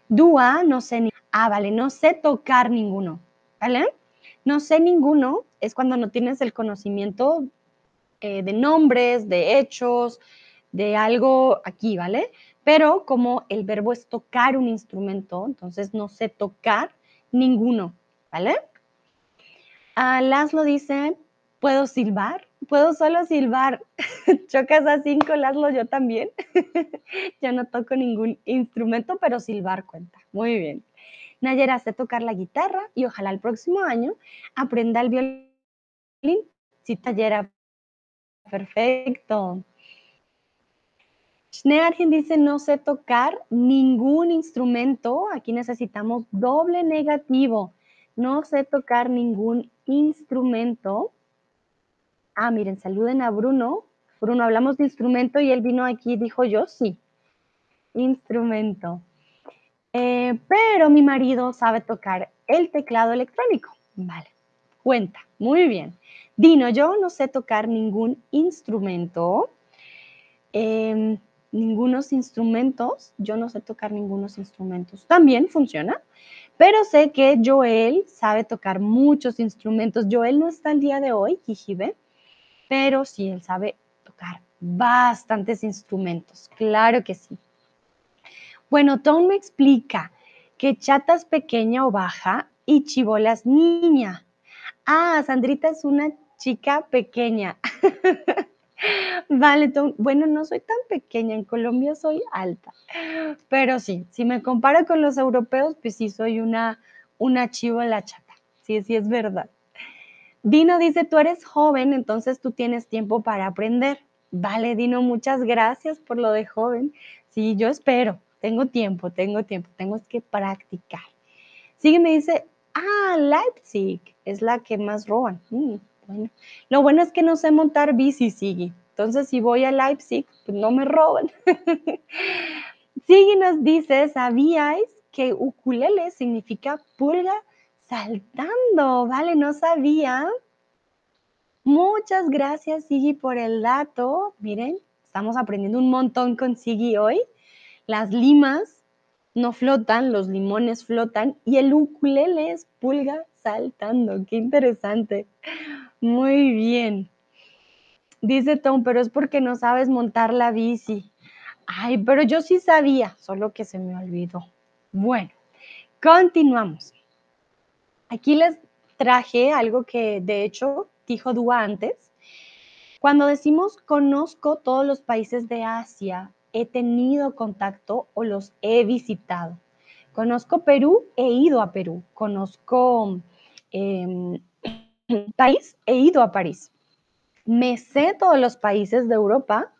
Dua, no sé ni... Ah, vale, no sé tocar ninguno. ¿Vale? No sé ninguno es cuando no tienes el conocimiento eh, de nombres, de hechos, de algo aquí, ¿vale? Pero como el verbo es tocar un instrumento, entonces no sé tocar ninguno, ¿vale? Uh, Laszlo dice, ¿puedo silbar? Puedo solo silbar. Chocas a cinco, Laszlo, yo también. yo no toco ningún instrumento, pero silbar cuenta. Muy bien. Nayera sé tocar la guitarra y ojalá el próximo año aprenda el violín. Sí, Nayera, perfecto. Schneargen dice, no sé tocar ningún instrumento. Aquí necesitamos doble negativo. No sé tocar ningún instrumento. Ah, miren, saluden a Bruno. Bruno, hablamos de instrumento y él vino aquí y dijo yo sí. Instrumento. Eh, pero mi marido sabe tocar el teclado electrónico. Vale, cuenta, muy bien. Dino, yo no sé tocar ningún instrumento. Eh, ningunos instrumentos, yo no sé tocar ningunos instrumentos. También funciona, pero sé que Joel sabe tocar muchos instrumentos. Joel no está el día de hoy, Kijibe, pero sí, él sabe tocar bastantes instrumentos. Claro que sí. Bueno, Tom me explica que chata es pequeña o baja y chivola es niña. Ah, Sandrita es una chica pequeña. vale, Tom. Bueno, no soy tan pequeña, en Colombia soy alta. Pero sí, si me comparo con los europeos, pues sí soy una, una chivola chata. Sí, sí es verdad. Dino dice, tú eres joven, entonces tú tienes tiempo para aprender. Vale, Dino, muchas gracias por lo de joven. Sí, yo espero, tengo tiempo, tengo tiempo, tengo que practicar. Sigue, me dice, ah, Leipzig es la que más roban. Mm, bueno, lo bueno es que no sé montar bici, Sigue. Entonces, si voy a Leipzig, pues no me roban. Sigue nos dice, ¿sabíais que ukulele significa pulga saltando? Vale, no sabía. Muchas gracias, Sigi, por el dato. Miren, estamos aprendiendo un montón con Sigi hoy. Las limas no flotan, los limones flotan y el ukulele es pulga saltando. Qué interesante. Muy bien. Dice Tom, pero es porque no sabes montar la bici. Ay, pero yo sí sabía, solo que se me olvidó. Bueno, continuamos. Aquí les traje algo que de hecho dijo Dúa antes. Cuando decimos conozco todos los países de Asia, he tenido contacto o los he visitado. Conozco Perú, he ido a Perú. Conozco eh, París, he ido a París. Me sé todos los países de Europa,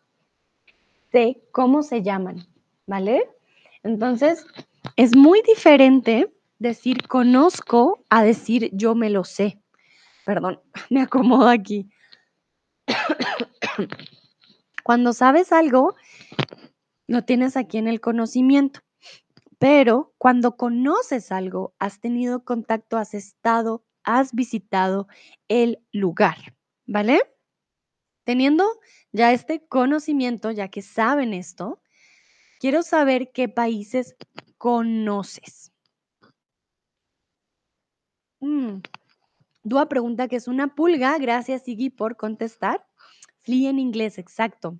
sé cómo se llaman, ¿vale? Entonces, es muy diferente decir conozco a decir yo me lo sé. Perdón, me acomodo aquí. Cuando sabes algo, lo tienes aquí en el conocimiento. Pero cuando conoces algo, has tenido contacto, has estado, has visitado el lugar, ¿vale? Teniendo ya este conocimiento, ya que saben esto, quiero saber qué países conoces. Mm. Dúa pregunta qué es una pulga. Gracias, Siggy, por contestar. Flea en inglés, exacto.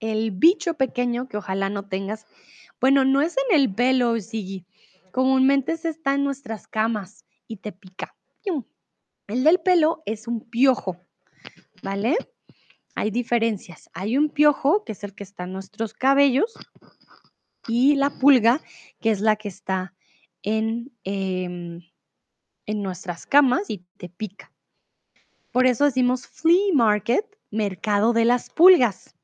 El bicho pequeño que ojalá no tengas. Bueno, no es en el pelo, Siggy. Comúnmente se está en nuestras camas y te pica. El del pelo es un piojo, ¿vale? Hay diferencias. Hay un piojo, que es el que está en nuestros cabellos, y la pulga, que es la que está en, em, en nuestras camas y te pica. Por eso decimos flea market, mercado de las pulgas,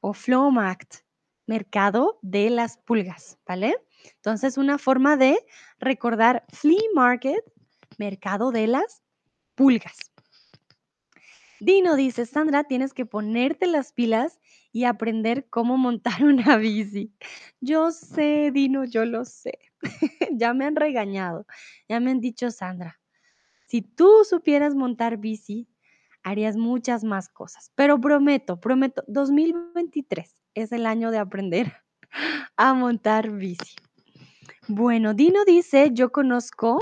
o Flohmarkt, mercado de las pulgas, ¿vale? Entonces, una forma de recordar flea market, mercado de las pulgas. Dino dice, Sandra, tienes que ponerte las pilas y aprender cómo montar una bici. Yo sé, Dino, yo lo sé. ya me han regañado, ya me han dicho, Sandra, si tú supieras montar bici, harías muchas más cosas. Pero prometo, prometo, 2023 es el año de aprender a montar bici. Bueno, Dino dice, yo conozco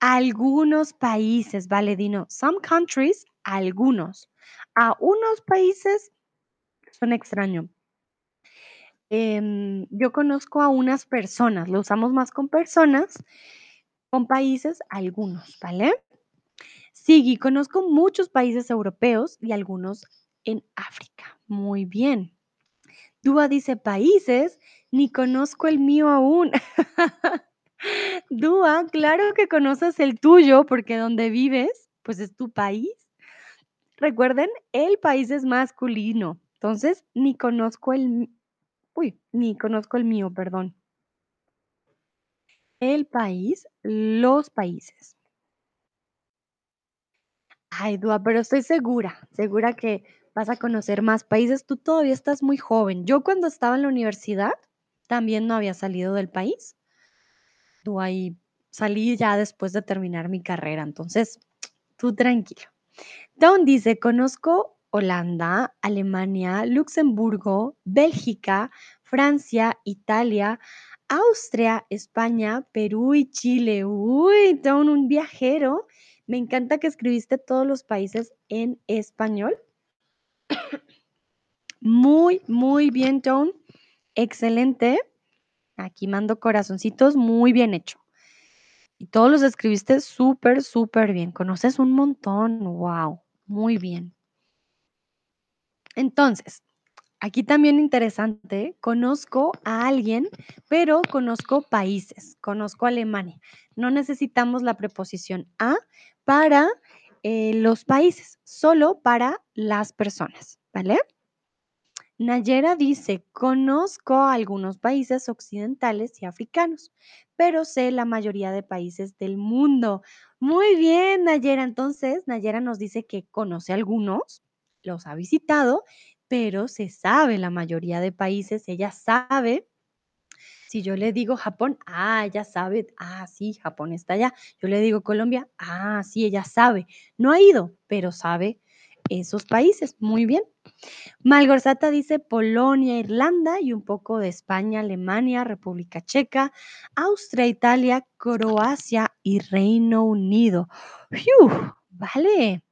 algunos países, vale, Dino, some countries, algunos. A unos países son extraños. Em, yo conozco a unas personas, lo usamos más con personas, con países, algunos, ¿vale? Sí, conozco muchos países europeos y algunos en África. Muy bien. Dúa dice países, ni conozco el mío aún. Dúa, claro que conoces el tuyo porque donde vives, pues es tu país. Recuerden, el país es masculino. Entonces, ni conozco el Uy, ni conozco el mío, perdón. El país, los países. Ay, Dua, pero estoy segura, segura que vas a conocer más países. Tú todavía estás muy joven. Yo cuando estaba en la universidad también no había salido del país. Dua, y salí ya después de terminar mi carrera. Entonces, tú tranquilo. Don dice, conozco Holanda, Alemania, Luxemburgo, Bélgica, Francia, Italia, Austria, España, Perú y Chile. Uy, Don, un viajero. Me encanta que escribiste todos los países en español. Muy, muy bien, Don. Excelente. Aquí mando corazoncitos, muy bien hecho. Y todos los escribiste súper, súper bien. Conoces un montón. Wow, muy bien. Entonces, Aquí también interesante, conozco a alguien, pero conozco países, conozco Alemania. No necesitamos la preposición a para eh, los países, solo para las personas, ¿vale? Nayera dice, conozco algunos países occidentales y africanos, pero sé la mayoría de países del mundo. Muy bien, Nayera. Entonces, Nayera nos dice que conoce algunos, los ha visitado, pero se sabe la mayoría de países, ella sabe. Si yo le digo Japón, ah, ella sabe, ah, sí, Japón está allá. Yo le digo Colombia, ah, sí, ella sabe. No ha ido, pero sabe esos países. Muy bien. Malgorzata dice Polonia, Irlanda y un poco de España, Alemania, República Checa, Austria, Italia, Croacia y Reino Unido. ¡Fiu! Vale.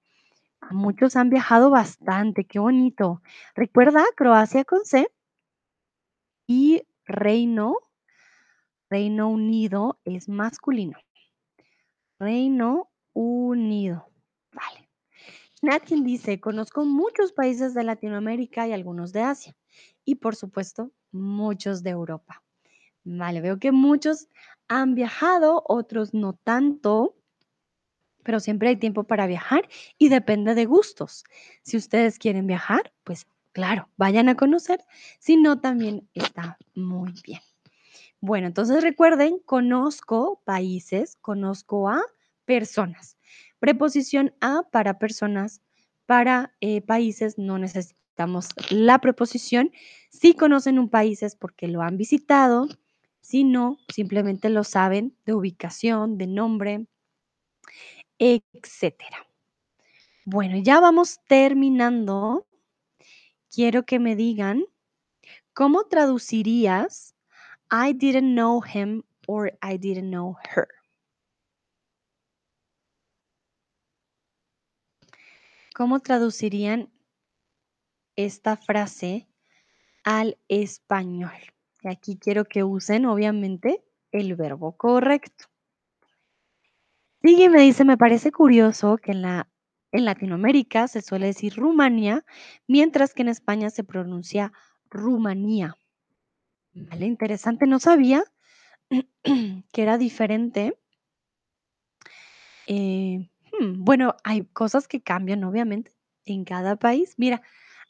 Muchos han viajado bastante, qué bonito. Recuerda, Croacia con C y Reino, Reino Unido es masculino. Reino Unido. Vale. Nathan dice, conozco muchos países de Latinoamérica y algunos de Asia. Y por supuesto, muchos de Europa. Vale, veo que muchos han viajado, otros no tanto, pero siempre hay tiempo para viajar y depende de gustos. Si ustedes quieren viajar, pues claro, vayan a conocer. Si no, también está muy bien. Bueno, entonces recuerden, conozco países, conozco a personas. Preposición a para personas, para eh, países no necesitamos la preposición. Si conocen un país es porque lo han visitado, si no, simplemente lo saben de ubicación, de nombre, etcétera. Bueno, ya vamos terminando. Quiero que me digan cómo traducirías I didn't know him or I didn't know her. ¿Cómo traducirían esta frase al español? Y aquí quiero que usen, obviamente, el verbo correcto. Sigue me dice, me parece curioso que en, la, en Latinoamérica se suele decir Rumania, mientras que en España se pronuncia Rumanía. Vale, interesante, no sabía que era diferente. Eh, hmm, bueno, hay cosas que cambian, obviamente, en cada país. Mira,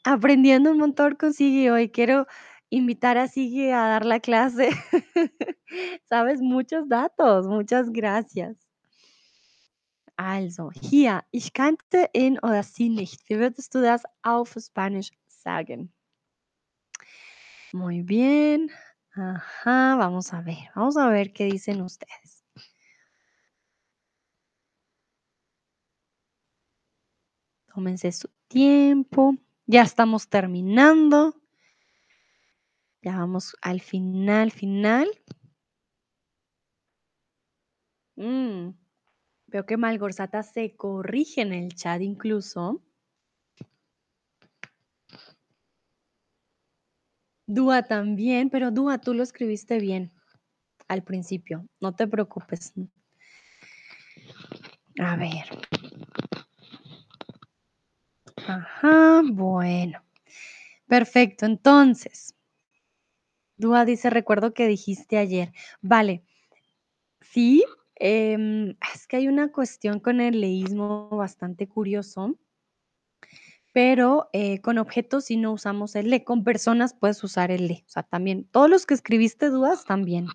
aprendiendo un montón con Sigui hoy. Quiero invitar a Sigui a dar la clase. Sabes muchos datos. Muchas gracias. Also, hier, ich kannte ihn oder sie nicht. Wie würdest du das auf Spanisch sagen? Muy bien. Ajá, vamos a ver. Vamos a ver qué dicen ustedes. Tómense su tiempo. Ya estamos terminando. Ya vamos al final, final. Mm, veo que Malgorzata se corrige en el chat incluso. Dúa también, pero Dúa, tú lo escribiste bien al principio. No te preocupes. A ver. Ajá, bueno. Perfecto, entonces. Dúa dice, recuerdo que dijiste ayer. Vale. Sí, em, es que hay una cuestión con el leísmo bastante curioso pero eh, con objetos si no usamos el le. Con personas puedes usar el le. O sea, también, todos los que escribiste dudas también.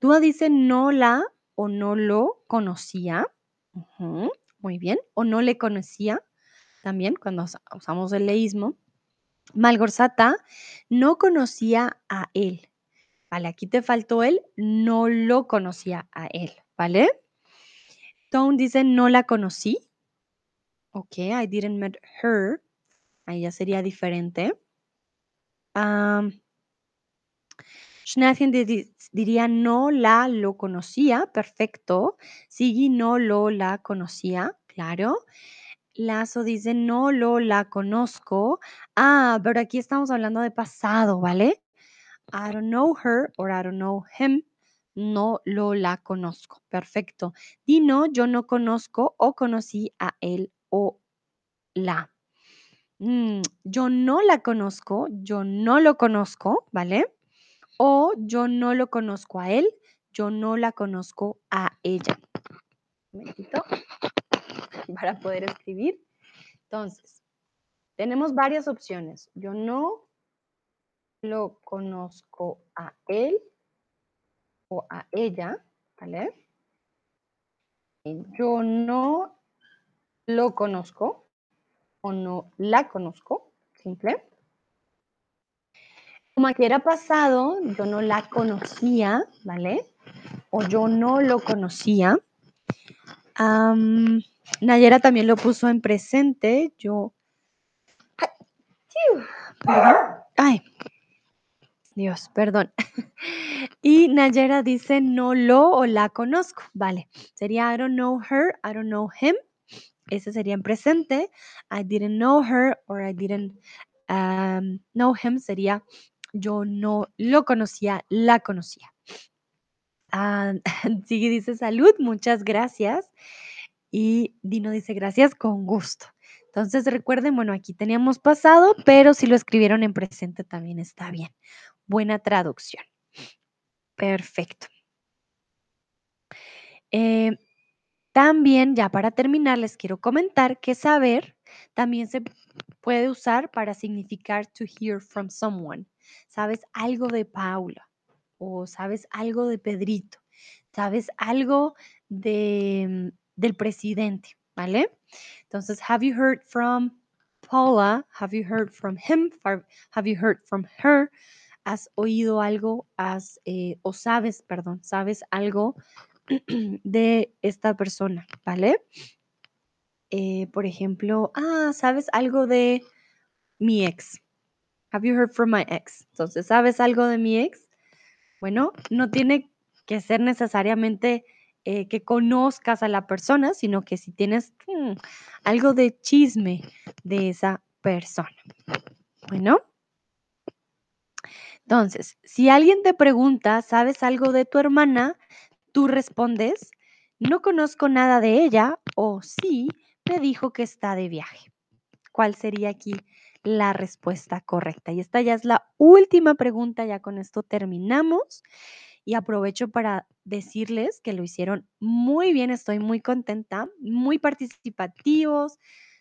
Dúa dice no la o no lo conocía. muy bien. O no le conocía también cuando usamos el leísmo. Malgorzata no conocía a él. Vale, aquí te faltó él, no lo conocía a él, ¿vale? Tone dice no la conocí. Ok, I didn't meet her. Ahí ya sería diferente. Um, diría no la lo conocía, perfecto. Sigi no lo la conocía, claro. Lazo dice no lo la conozco. Ah, pero aquí estamos hablando de pasado, ¿vale? I don't know her or I don't know him. No lo la conozco. Perfecto. Dino, yo no conozco o conocí a él o la. mm, yo no la conozco, yo no lo conozco, ¿vale? O yo no lo conozco a él, yo no la conozco a ella. Un momentito para poder escribir. Entonces, tenemos varias opciones. Yo no lo conozco a él o a ella, ¿vale? Yo no lo conozco o no la conozco, simple. Como aquí era pasado, yo no la conocía, ¿vale? O yo no lo conocía. Nayera también lo puso en presente. Yo. Ay, Dios, perdón. Y Nayera dice no lo o la conozco. Vale. Sería I don't know her, I don't know him. Ese sería en presente. I didn't know her or I didn't um, know him. Sería yo no lo conocía, la conocía. Ah, Sigue dice salud, muchas gracias. Y Dino dice gracias con gusto. Entonces recuerden, bueno, aquí teníamos pasado, pero si lo escribieron en presente también está bien. Buena traducción. Perfecto. Eh, también, ya para terminar, les quiero comentar que saber también se puede usar para significar to hear from someone. ¿Sabes algo de Paula? O sabes algo de Pedrito. ¿Sabes algo de, del presidente? ¿Vale? Entonces, have you heard from Paula? Have you heard from him? Have you heard from her? ¿Has oído algo? ¿Has, eh, o sabes, perdón, sabes algo de esta persona? ¿Vale? Eh, por ejemplo, ah, ¿sabes algo de mi ex? Have you heard from my ex? Entonces, ¿sabes algo de mi ex? Bueno, no tiene que ser necesariamente eh, que conozcas a la persona, sino que si tienes mm, algo de chisme de esa persona. Bueno. Entonces, si alguien te pregunta, ¿sabes algo de tu hermana? Tú respondes, no conozco nada de ella o sí, me dijo que está de viaje. ¿Cuál sería aquí la respuesta correcta? Y esta ya es la última pregunta, ya con esto terminamos. Y aprovecho para decirles que lo hicieron muy bien, estoy muy contenta, muy participativos,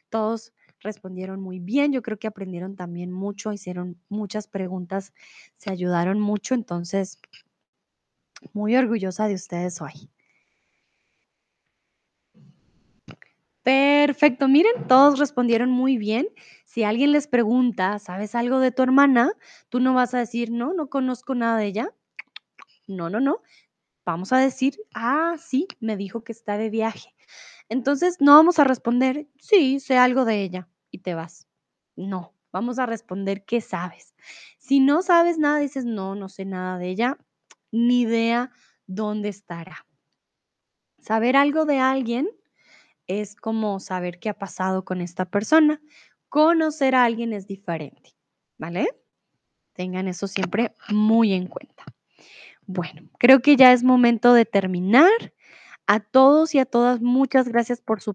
todos respondieron muy bien, yo creo que aprendieron también mucho, hicieron muchas preguntas, se ayudaron mucho, entonces muy orgullosa de ustedes hoy. Perfecto, miren, todos respondieron muy bien. Si alguien les pregunta, ¿sabes algo de tu hermana? Tú no vas a decir, no, no conozco nada de ella. No, no, no. Vamos a decir, ah, sí, me dijo que está de viaje. Entonces, no vamos a responder, sí, sé algo de ella y te vas. No, vamos a responder, ¿qué sabes? Si no sabes nada, dices, no, no sé nada de ella, ni idea dónde estará. Saber algo de alguien es como saber qué ha pasado con esta persona. Conocer a alguien es diferente, ¿vale? Tengan eso siempre muy en cuenta. Bueno, creo que ya es momento de terminar. A todos y a todas, muchas gracias por su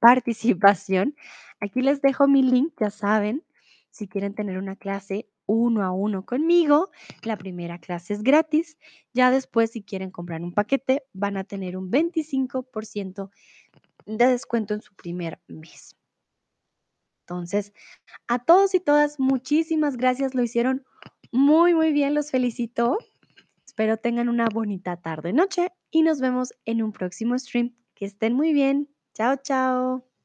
participación. Aquí les dejo mi link, ya saben, si quieren tener una clase uno a uno conmigo, la primera clase es gratis. Ya después, si quieren comprar un paquete, van a tener un 25% de descuento en su primer mes. Entonces, a todos y todas, muchísimas gracias, lo hicieron muy, muy bien, los felicito. Espero tengan una bonita tarde, noche y nos vemos en un próximo stream. Que estén muy bien. Chao, chao.